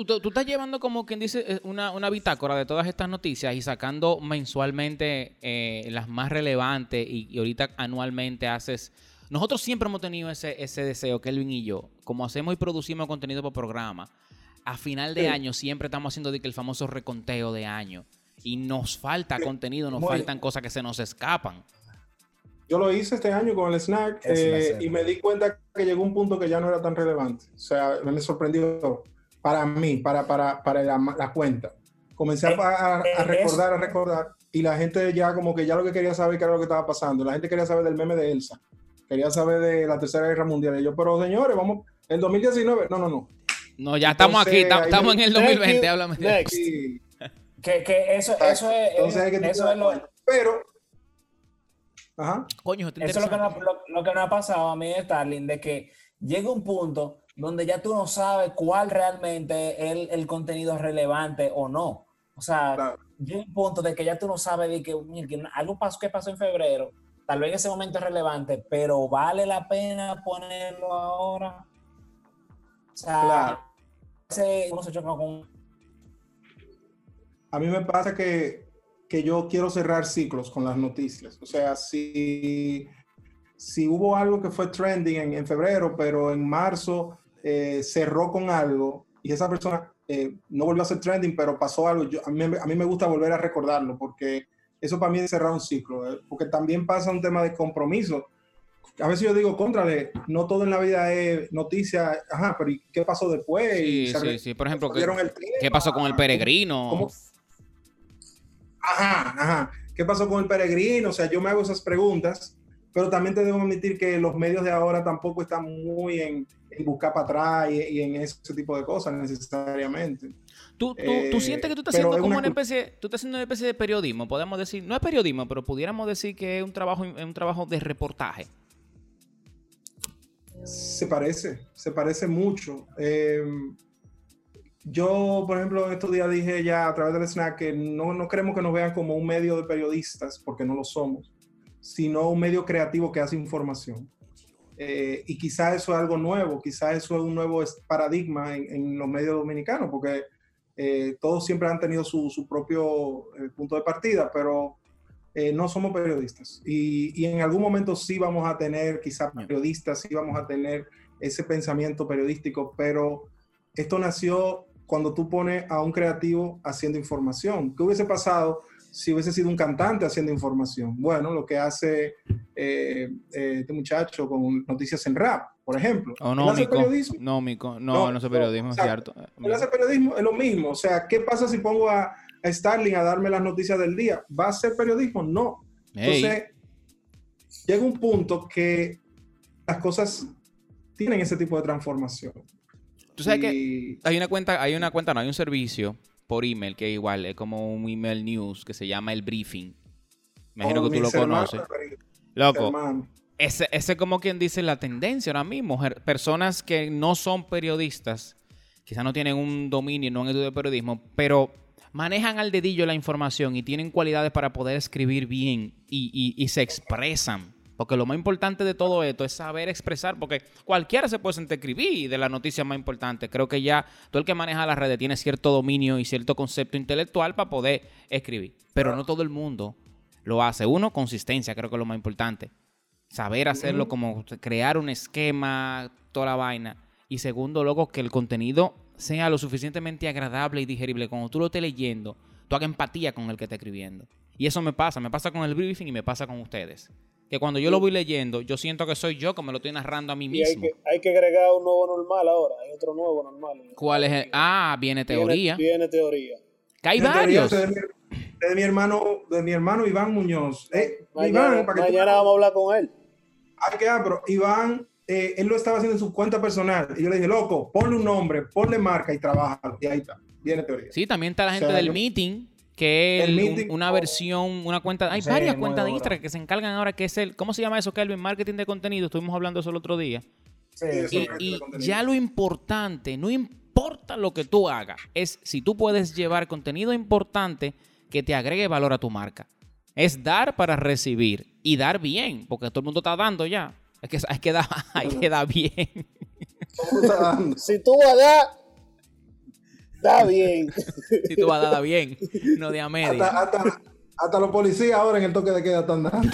Tú, estás llevando como quien dice eh, una, una, bitácora de todas estas noticias y sacando mensualmente eh, las más relevantes y, y, ahorita anualmente haces... Nosotros siempre hemos tenido ese, ese deseo, Kelvin y yo, como hacemos y producimos contenido por programa, a final de año siempre estamos haciendo de que el famoso reconteo de año. Y nos falta contenido, nos faltan cosas que se nos escapan. Yo lo hice este año con el snack eh, y me di cuenta que llegó un punto que ya no era tan relevante. O sea, me sorprendió para mí, para, para, para la, cuenta. Comencé a, eh, recordar, a recordar, y la gente ya como que ya lo que quería saber qué era lo que estaba pasando. La gente quería saber del meme de Elsa, quería saber de la Tercera Guerra Mundial. Y yo, pero señores, vamos, en 2019, no, no, no. No, ya estamos aquí, estamos en el 2020, háblame de Que, que eso, eso es, eso es lo... Pero... Ajá. Coño, eso es lo que, no, lo, que nos ha pasado a mí, Starling, de que llega un punto donde ya tú no sabes cuál realmente es el, el contenido relevante o no. O sea, llega un punto de que ya tú no sabes de que, que algo pasó, que pasó en febrero, tal vez en ese momento es relevante, pero vale la pena ponerlo ahora. O sea, a mí me pasa que, yo quiero cerrar ciclos con las noticias. O sea, si, si hubo algo que fue trending en, febrero, pero en marzo eh, cerró con algo y esa persona eh, no volvió a ser trending, pero pasó algo, yo, a, mí, a mí me gusta volver a recordarlo porque eso para mí es cerrar un ciclo, eh, porque también pasa un tema de compromiso a veces yo digo, contrale, no todo en la vida es noticia, ajá, pero ¿y qué pasó después? Sí, sí, sí, por ejemplo, ¿qué, pasó con el peregrino? Ajá, ajá, ¿qué pasó con el peregrino? O sea, yo me hago esas preguntas, pero también te debo admitir que los medios de ahora tampoco están muy en, buscar para atrás y, en ese tipo de cosas necesariamente. ¿Tú, tú, sientes que tú estás haciendo como una especie, tú estás haciendo una especie de periodismo, podemos decir, no es periodismo, pero pudiéramos decir que es un trabajo, es un trabajo de reportaje. Se parece, se parece mucho. Em, yo, por ejemplo, en estos días dije ya a través del snack que no, no queremos que nos vean como un medio de periodistas, porque no lo somos, sino un medio creativo que hace información. Eh, y quizá eso es algo nuevo, quizá eso es un nuevo paradigma en, los medios dominicanos, porque eh, todos siempre han tenido su, su propio eh, punto de partida, pero eh, no somos periodistas. Y, en algún momento sí vamos a tener, quizás periodistas, sí vamos a tener ese pensamiento periodístico, pero esto nació cuando tú pones a un creativo haciendo información. ¿Qué hubiese pasado si hubiese sido un cantante haciendo información? Bueno, lo que hace este muchacho con noticias en rap, por ejemplo. O no, hace periodismo? No, Mico. No, no, hace periodismo, es cierto. Él hace periodismo, es lo mismo. O sea, ¿qué pasa si pongo a a Starling a darme las noticias del día. ¿Va a ser periodismo? No. Entonces, llega un punto que las cosas tienen ese tipo de transformación. Tú sabes que hay una cuenta, hay una cuenta, no, hay un servicio por email que igual es como un email news que se llama el briefing. Imagino oh, que tú lo conoces. Loco, ese es como quien dice la tendencia ahora mismo. Personas que no son periodistas, quizás no tienen un dominio, no un estudio de periodismo, pero manejan al dedillo la información y tienen cualidades para poder escribir bien y, se expresan. Porque lo más importante de todo esto es saber expresar, porque cualquiera se puede sentir escribir de la noticia más importante. Creo que ya todo el que maneja las redes tiene cierto dominio y cierto concepto intelectual para poder escribir. Pero no todo el mundo lo hace. Uno, consistencia, creo que es lo más importante. Saber hacerlo como crear un esquema, toda la vaina. Y segundo, luego que el contenido sea lo suficientemente agradable y digerible. Cuando tú lo estés leyendo, tú hagas empatía con el que está escribiendo. Y eso me pasa, me pasa con el briefing y me pasa con ustedes. Que cuando yo lo voy leyendo, yo siento que soy yo que me lo estoy narrando a mí mismo. Hay que, hay que agregar un nuevo normal ahora, hay otro nuevo normal. ¿Cuál es el? Ah, viene teoría. Viene, teoría. Que hay varios. De mi, hermano, de mi hermano Iván Muñoz. Eh, mañana, mañana vamos a hablar con él. Hay que, ah, pero Iván eh, él lo estaba haciendo en su cuenta personal. Y yo le dije, loco, ponle un nombre, ponle marca y trabaja. Y ahí está. Viene teoría. Sí, también está la gente del meeting, que es una versión, una cuenta. Hay varias cuentas de Instagram que se encargan ahora, que es el. ¿Cómo se llama eso, Kelvin? Marketing de contenido. Estuvimos hablando de eso el otro día. Sí, y, ya lo importante, no importa lo que tú hagas, es si tú puedes llevar contenido importante que te agregue valor a tu marca. Es dar para recibir y dar bien, porque todo el mundo está dando ya. Es que hay que dar, hay que dar bien. si tú vas a dar, da bien. si tú vas a dar, da bien, no de a media. Hasta, los policías ahora en el toque de queda están dando.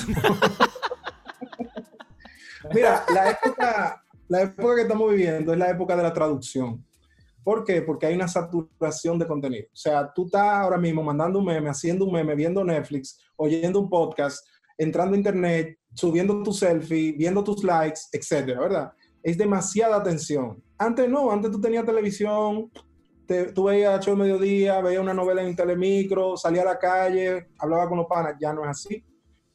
Mira, la época, la época que estamos viviendo es la época de la traducción. ¿Por qué? Porque hay una saturación de contenido. O sea, tú estás ahora mismo mandando un meme, haciendo un meme, viendo Netflix, oyendo un podcast, entrando a internet, subiendo tu selfie, viendo tus likes, etcétera, ¿verdad? Es demasiada atención. Antes no, antes tú tenías televisión, tú veías show mediodía, veías una novela en telemicro, salía a la calle, hablaba con los panas, ya no es así.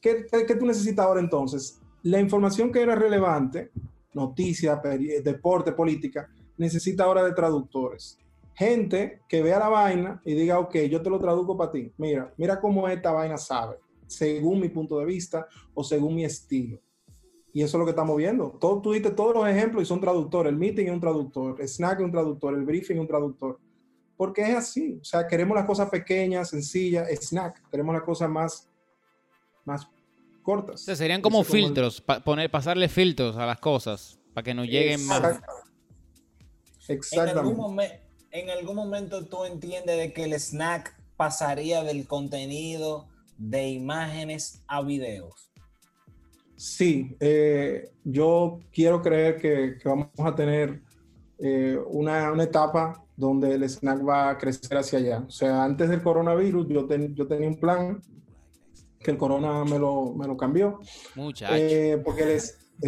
¿Qué, qué, tú necesitas ahora entonces? La información que era relevante, noticias, deporte, política, necesita ahora de traductores. Gente que vea la vaina y diga, ok, yo te lo traduzco para ti. Mira, mira cómo esta vaina sabe según mi punto de vista o según mi estilo. Y eso es lo que estamos viendo. Todo, tú diste todos los ejemplos y son traductores. El meeting es un traductor, el snack es un traductor, el briefing es un traductor. Porque es así. O sea, queremos las cosas pequeñas, sencillas, snack. Queremos las cosas más, más cortas. O sea, serían como filtros, poner, pasarle filtros a las cosas para que nos lleguen más. Exactamente. En algún, en algún momento tú entiendes de que el snack pasaría del contenido de imágenes a videos? Sí, eh, yo quiero creer que, vamos a tener eh, una, etapa donde el snack va a crecer hacia allá. O sea, antes del coronavirus yo, yo tenía un plan que el corona me lo, me lo cambió. Muchacho. Eh, porque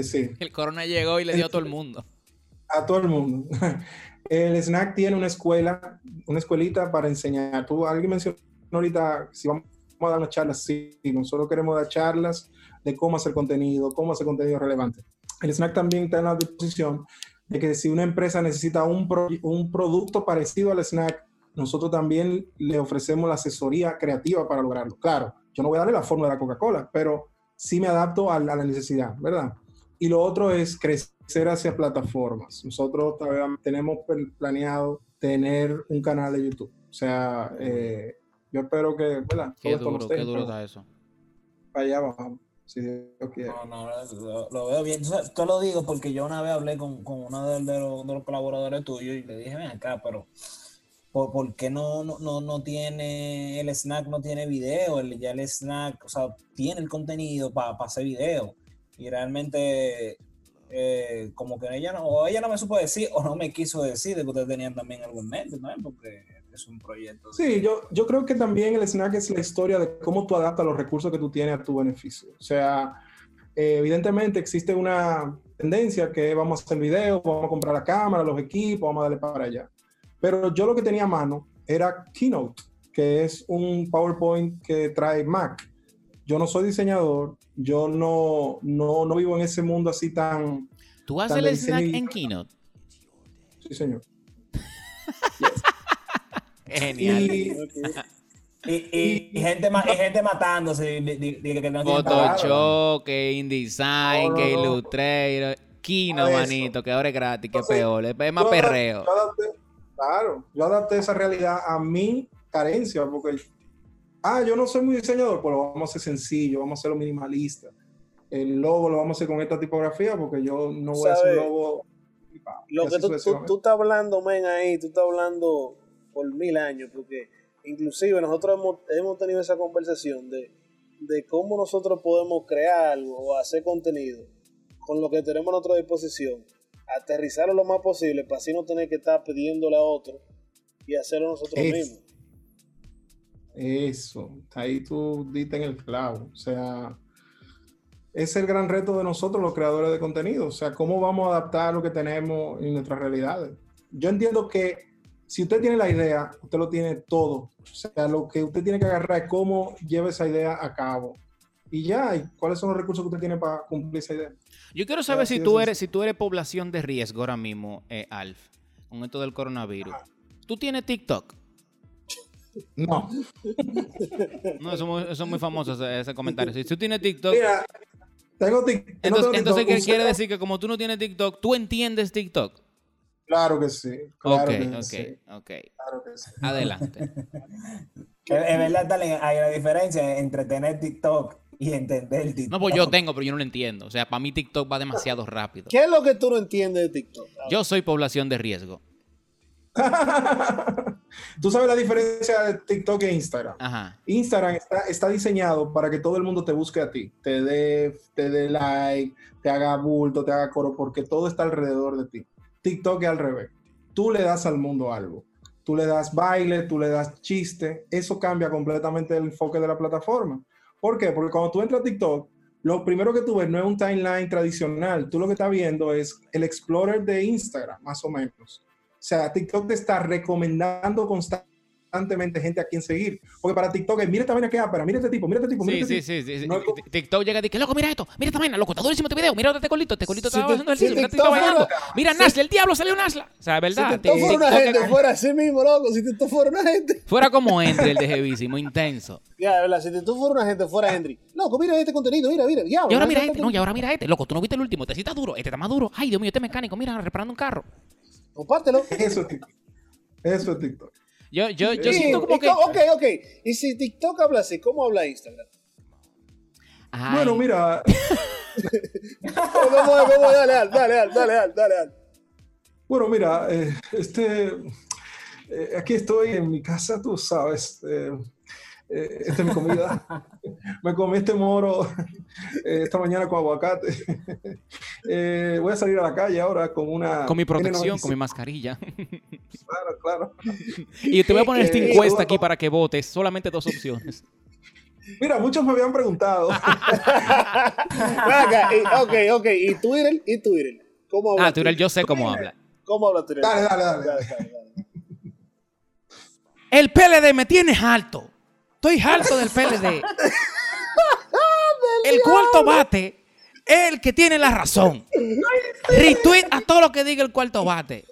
sí. El corona llegó y le dio a todo el mundo. A todo el mundo. El snack tiene una escuela, una escuelita para enseñar. Tú, alguien mencionó ahorita, si vamos a dar una charla, sí, nosotros queremos dar charlas de cómo hacer contenido, cómo hacer contenido relevante. El snack también está en la disposición de que si una empresa necesita un, producto parecido al snack, nosotros también le ofrecemos la asesoría creativa para lograrlo. Claro, yo no voy a darle la fórmula de la Coca-Cola, pero sí me adapto a, la necesidad, ¿verdad? Y lo otro es crecer hacia plataformas. Nosotros tenemos planeado tener un canal de YouTube. O sea, eh, yo espero que, ¿verdad? Qué duro, qué duro está eso. Para allá vamos, si Dios quiere. No, no, lo, veo bien. Te lo digo porque yo una vez hablé con, con uno de, los, de, los, colaboradores tuyos y le dije, ven acá, pero ¿por, por qué no, no, no, tiene, el snack no tiene video? El, ya el snack, o sea, tiene el contenido para hacer video. Y realmente eh, como que ella no, o ella no me supo decir o no me quiso decir de que ustedes tenían también algo en mente, ¿no? Porque es un proyecto. Sí, yo, yo creo que también el snack es la historia de cómo tú adaptas los recursos que tú tienes a tu beneficio. O sea, eh, evidentemente existe una tendencia que vamos a hacer video, vamos a comprar la cámara, los equipos, vamos a darle para allá. Pero yo lo que tenía a mano era Keynote, que es un PowerPoint que trae Mac. Yo no soy diseñador, yo no, no, no vivo en ese mundo así tan... ¿Tú haces el snack en Keynote? Sí, señor. Genial. Y, gente, gente matándose. que no Photoshop, que InDesign, que Illustrator. Kino, manito, que ahora es gratis, que peor. Es más perreo. claro, yo adapté esa realidad a mi carencia, porque, ah, yo no soy muy diseñador, lo vamos a hacer sencillo, vamos a hacerlo minimalista. El logo lo vamos a hacer con esta tipografía, porque yo no voy a hacer un logo. Lo que tú, tú, estás hablando, men, ahí, tú estás hablando por mil años, porque inclusive nosotros hemos, hemos tenido esa conversación de, de cómo nosotros podemos crear algo o hacer contenido con lo que tenemos a nuestra disposición, aterrizarlo lo más posible para así no tener que estar pidiéndole a otro y hacerlo nosotros mismos. Eso, ahí tú diste en el clavo. O sea, es el gran reto de nosotros los creadores de contenido. O sea, cómo vamos a adaptar lo que tenemos en nuestras realidades. Yo entiendo que si usted tiene la idea, usted lo tiene todo. O sea, lo que usted tiene que agarrar es cómo lleva esa idea a cabo. Y ya, ¿y cuáles son los recursos que usted tiene para cumplir esa idea? Yo quiero saber si tú, eres, si tú eres población de riesgo ahora mismo, eh, Alf, con esto del coronavirus. ¿Tú tienes TikTok? No. No, eso, es muy famoso ese, comentario. Si tú tienes TikTok. Mira, tengo TikTok. Entonces, entonces ¿qué quiere decir? Que como tú no tienes TikTok, ¿tú entiendes TikTok? Claro que sí. Claro ok, que ok, sí. ok. Claro que sí. Adelante. Es verdad, hay una diferencia entre tener TikTok y entender TikTok. No, pues yo tengo, pero yo no lo entiendo. O sea, para mí TikTok va demasiado rápido. ¿Qué es lo que tú no entiendes de TikTok? Yo soy población de riesgo. Tú sabes la diferencia de TikTok e Instagram. Ajá. Instagram está, diseñado para que todo el mundo te busque a ti, te dé, te dé like, te haga bulto, te haga coro, porque todo está alrededor de ti. TikTok es al revés. Tú le das al mundo algo. Tú le das baile, tú le das chiste. Eso cambia completamente el enfoque de la plataforma. ¿Por qué? Porque cuando tú entras a TikTok, lo primero que tú ves no es un timeline tradicional. Tú lo que estás viendo es el Explorer de Instagram, más o menos. O sea, TikTok te está recomendando constantemente gente a quien seguir. Porque para TikTok es, mira esta vaina que pero mira este tipo, mira este tipo. Mira sí, este sí, sí, sí. TikTok llega y dice, loco, mira esto, mira esta vaina, loco, está durísimo este video, mira este colito, este colito está haciendo el mira este bailando. Mira Nasla, el diablo salió Nasla. O sea, ¿verdad? Si TikTok fuera una gente, fuera así mismo, loco, si TikTok fuera una gente. Fuera como Henry, el de Jevísimo, intenso. Ya, ¿verdad? Si TikTok fuera una gente, fuera Henry. Loco, mira este contenido, mira, mira, ya. Y ahora mira este, no, y ahora mira este, loco, tú no viste el último, este sí está duro, este está más duro. Ay, Dios mío, este mecánico, mira, reparando un carro. Compártelo. Eso es TikTok. Eso es TikTok. Yo, yo, yo siento como que. Ok, ok. Y si TikTok habla así, ¿cómo habla Instagram? Bueno, mira. vamos, vamos, dale, dale, dale, dale, dale, Bueno, mira, eh, este. Eh, aquí estoy en mi casa, tú sabes. Eh, eh, esta es mi comida. Me comí este moro eh, esta mañana con aguacate. Eh, voy a salir a la calle ahora con una... Con mi protección, con mi mascarilla. Claro, claro. Y te voy a poner esta encuesta aquí para que votes. Solamente dos opciones. Mira, muchos me habían preguntado. ok, ok. ¿Y Twitter? ¿Y Twitter? ¿Cómo habla? Ah, Twitter, yo sé cómo habla. ¿Cómo habla Twitter? Dale, dale, dale. dale, dale, dale. El PLD me tienes alto. Estoy harto del PLD. el cuarto bate es el que tiene la razón. Retweet a todo lo que diga el cuarto bate.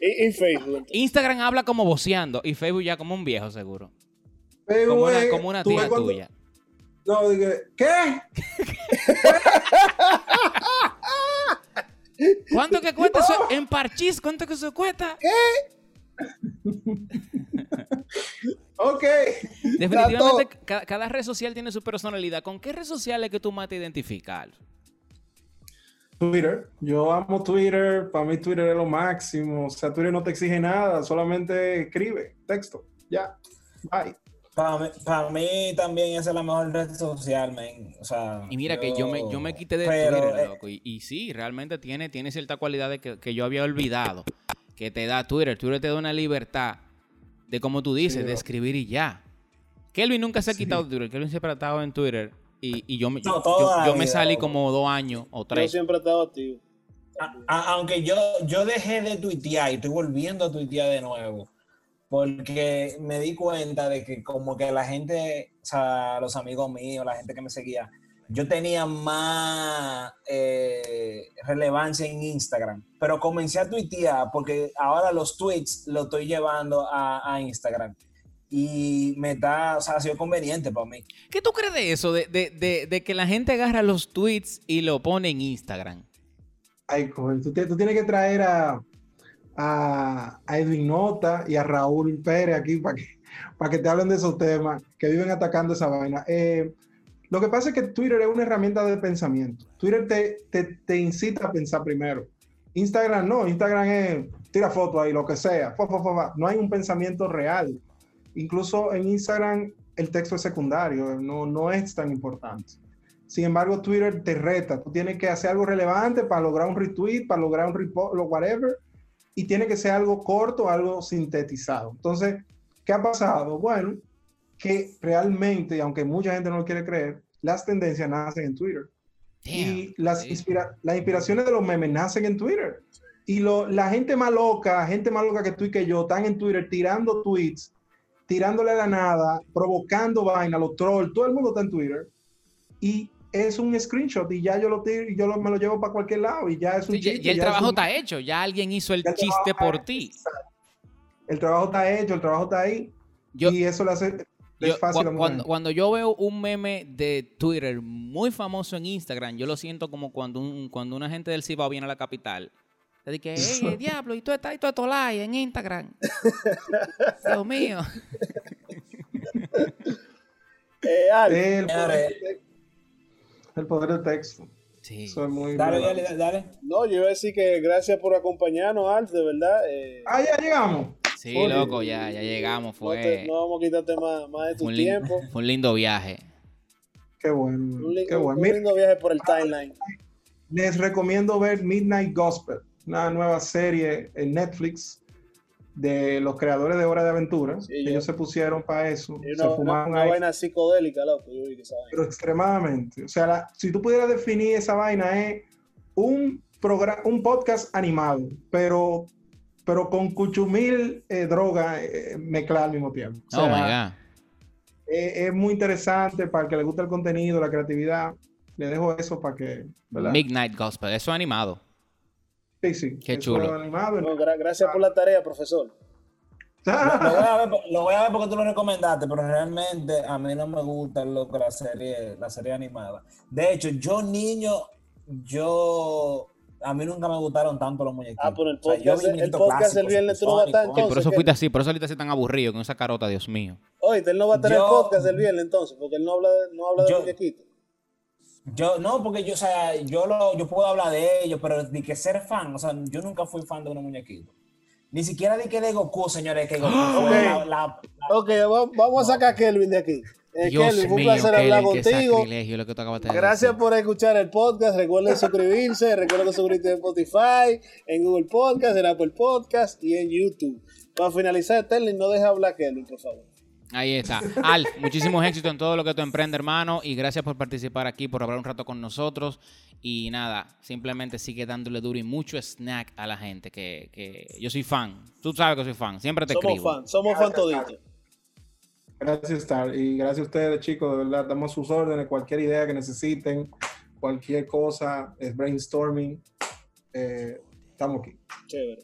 Y, Facebook. Instagram habla como voceando y Facebook ya como un viejo, seguro. como, una, como una tía tuya. No, dije, ¿qué? ¿Cuánto que cuesta eso? En Parchís, ¿cuánto que eso cuesta? ¿Qué? Ok. Definitivamente, cada, red social tiene su personalidad. ¿Con qué red social es que tú más te identificas? Twitter. Yo amo Twitter. Para mí Twitter es lo máximo. O sea, Twitter no te exige nada, solamente escribe texto. Ya. Bye. Para mí, también esa es la mejor red social, man. O sea, y mira que yo me, yo me quité de Twitter, loco. Y, sí, realmente tiene, tiene cierta cualidad que, que yo había olvidado que te da Twitter. Twitter te da una libertad de, como tú dices, de escribir y ya. Kelvin nunca se ha quitado de Twitter. Kelvin siempre ha estado en Twitter. Y, yo, yo, me salí como dos años o tres. Yo siempre he estado activo. aunque yo, yo dejé de tuitear y estoy volviendo a tuitear de nuevo. Porque me di cuenta de que como que la gente, o sea, los amigos míos, la gente que me seguía, yo tenía más eh, relevancia en Instagram, pero comencé a tuitear porque ahora los tweets los estoy llevando a, Instagram. y me da, o sea, ha sido conveniente para mí. ¿Qué tú crees de eso? De, de, de, de que la gente agarra los tweets y lo pone en Instagram. Ay, coño, tú, tú, tienes que traer a, a, a, Edwin Nota y a Raúl Pérez aquí para que, para que te hablen de esos temas que viven atacando esa vaina. Eh, lo que pasa es que Twitter es una herramienta de pensamiento. Twitter te, te, te incita a pensar primero. Instagram no, Instagram es tira foto ahí, lo que sea. No hay un pensamiento real. Incluso en Instagram el texto es secundario, no, no es tan importante. Sin embargo, Twitter te reta. Tú tienes que hacer algo relevante para lograr un retweet, para lograr un report, lo whatever. Y tiene que ser algo corto, algo sintetizado. Entonces, ¿qué ha pasado? Bueno, que realmente, aunque mucha gente no lo quiere creer, las tendencias nacen en Twitter. y las, inspira las inspiraciones de los memes nacen en Twitter. Y lo, la gente más loca, gente más loca que tú y que yo, están en Twitter tirando tweets, tirándole a la nada, provocando vaina, los trolls, todo el mundo está en Twitter. Y es un screenshot y ya yo lo tiro y yo lo, me lo llevo para cualquier lado y ya es un sí, chiste, Ya, el trabajo está hecho, ya alguien hizo el, chiste por ti. El trabajo está hecho, el trabajo está ahí. Yo, y eso lo hace yo, fácil cuando, cuando, yo veo un meme de Twitter muy famoso en Instagram, yo lo siento como cuando, un, cuando una gente del Cibao viene a la capital. Le dije, hey, diablo, y tú estás y tú estás like en Instagram. Dios mío. eh, el, poder, el poder del texto. Sí. Soy muy dale, dale, dale, dale, No, yo iba a decir que gracias por acompañarnos, Al, de verdad. Eh, ah, ya llegamos. Sí, loco, ya, ya llegamos. Fue... No, te, no vamos a quitarte más, más de tu fue tiempo. Fue un lindo viaje. Qué bueno. Un, qué bueno. un lindo viaje por el timeline. Les recomiendo ver Midnight Gospel, una nueva serie en Netflix de los creadores de Hora de Aventura. Sí, Ellos yo. se pusieron para eso. Y una, se fumaron una, una vaina psicodélica, loco. Yo vi que esa vaina. Pero extremadamente. O sea, la, si tú pudieras definir esa vaina, es un, un podcast animado, pero pero con cuchumil eh, droga eh, mezclada al mismo tiempo. O sea, oh my God. Eh, es muy interesante para el que le gusta el contenido, la creatividad. Le dejo eso para que. ¿verdad? Midnight Gospel, eso es animado. Sí, sí. Qué chulo. Animado, no, gra gracias por la tarea, profesor. lo, voy a ver, lo voy a ver porque tú lo recomendaste, pero realmente a mí no me gusta loco la serie, la serie animada. De hecho, yo niño, yo a mí nunca me gustaron tanto los muñequitos. Ah, pero el podcast, o sea, el podcast el viernes tú no vas a estar entonces. por eso fuiste así, por eso ahorita se tan aburrido con esa carota, Dios mío. Oye, él no va a tener yo, podcast el viernes entonces, porque él no habla de, no habla de muñequitos. Yo, no, porque yo, o sea, yo, lo, yo puedo hablar de ellos, pero de que ser fan, o sea, yo nunca fui fan de unos muñequitos. Ni siquiera de que de Goku, señores, que Goku okay. fue la, la, la, Ok, vamos a sacar a Kelvin de aquí. Eh, Dios un placer hablar contigo. lo que tú Gracias decir. por escuchar el podcast. Recuerden suscribirse. Recuerden suscribirse en Spotify, en Google Podcast, en Apple Podcast y en YouTube. Para finalizar, Sterling, no deje hablar Kelvin, por favor. Ahí está. Al, muchísimos éxitos en todo lo que tú emprendes, hermano. Y gracias por participar aquí, por hablar un rato con nosotros. Y nada, simplemente sigue dándole duro y mucho snack a la gente. Que, que yo soy fan. Tú sabes que soy fan. Siempre te somos escribo. Fan, somos fan toditos. Gracias, Star. Y gracias a ustedes, chicos. De verdad, damos sus órdenes. Cualquier idea que necesiten, cualquier cosa, es brainstorming. Eh, estamos aquí. Chévere.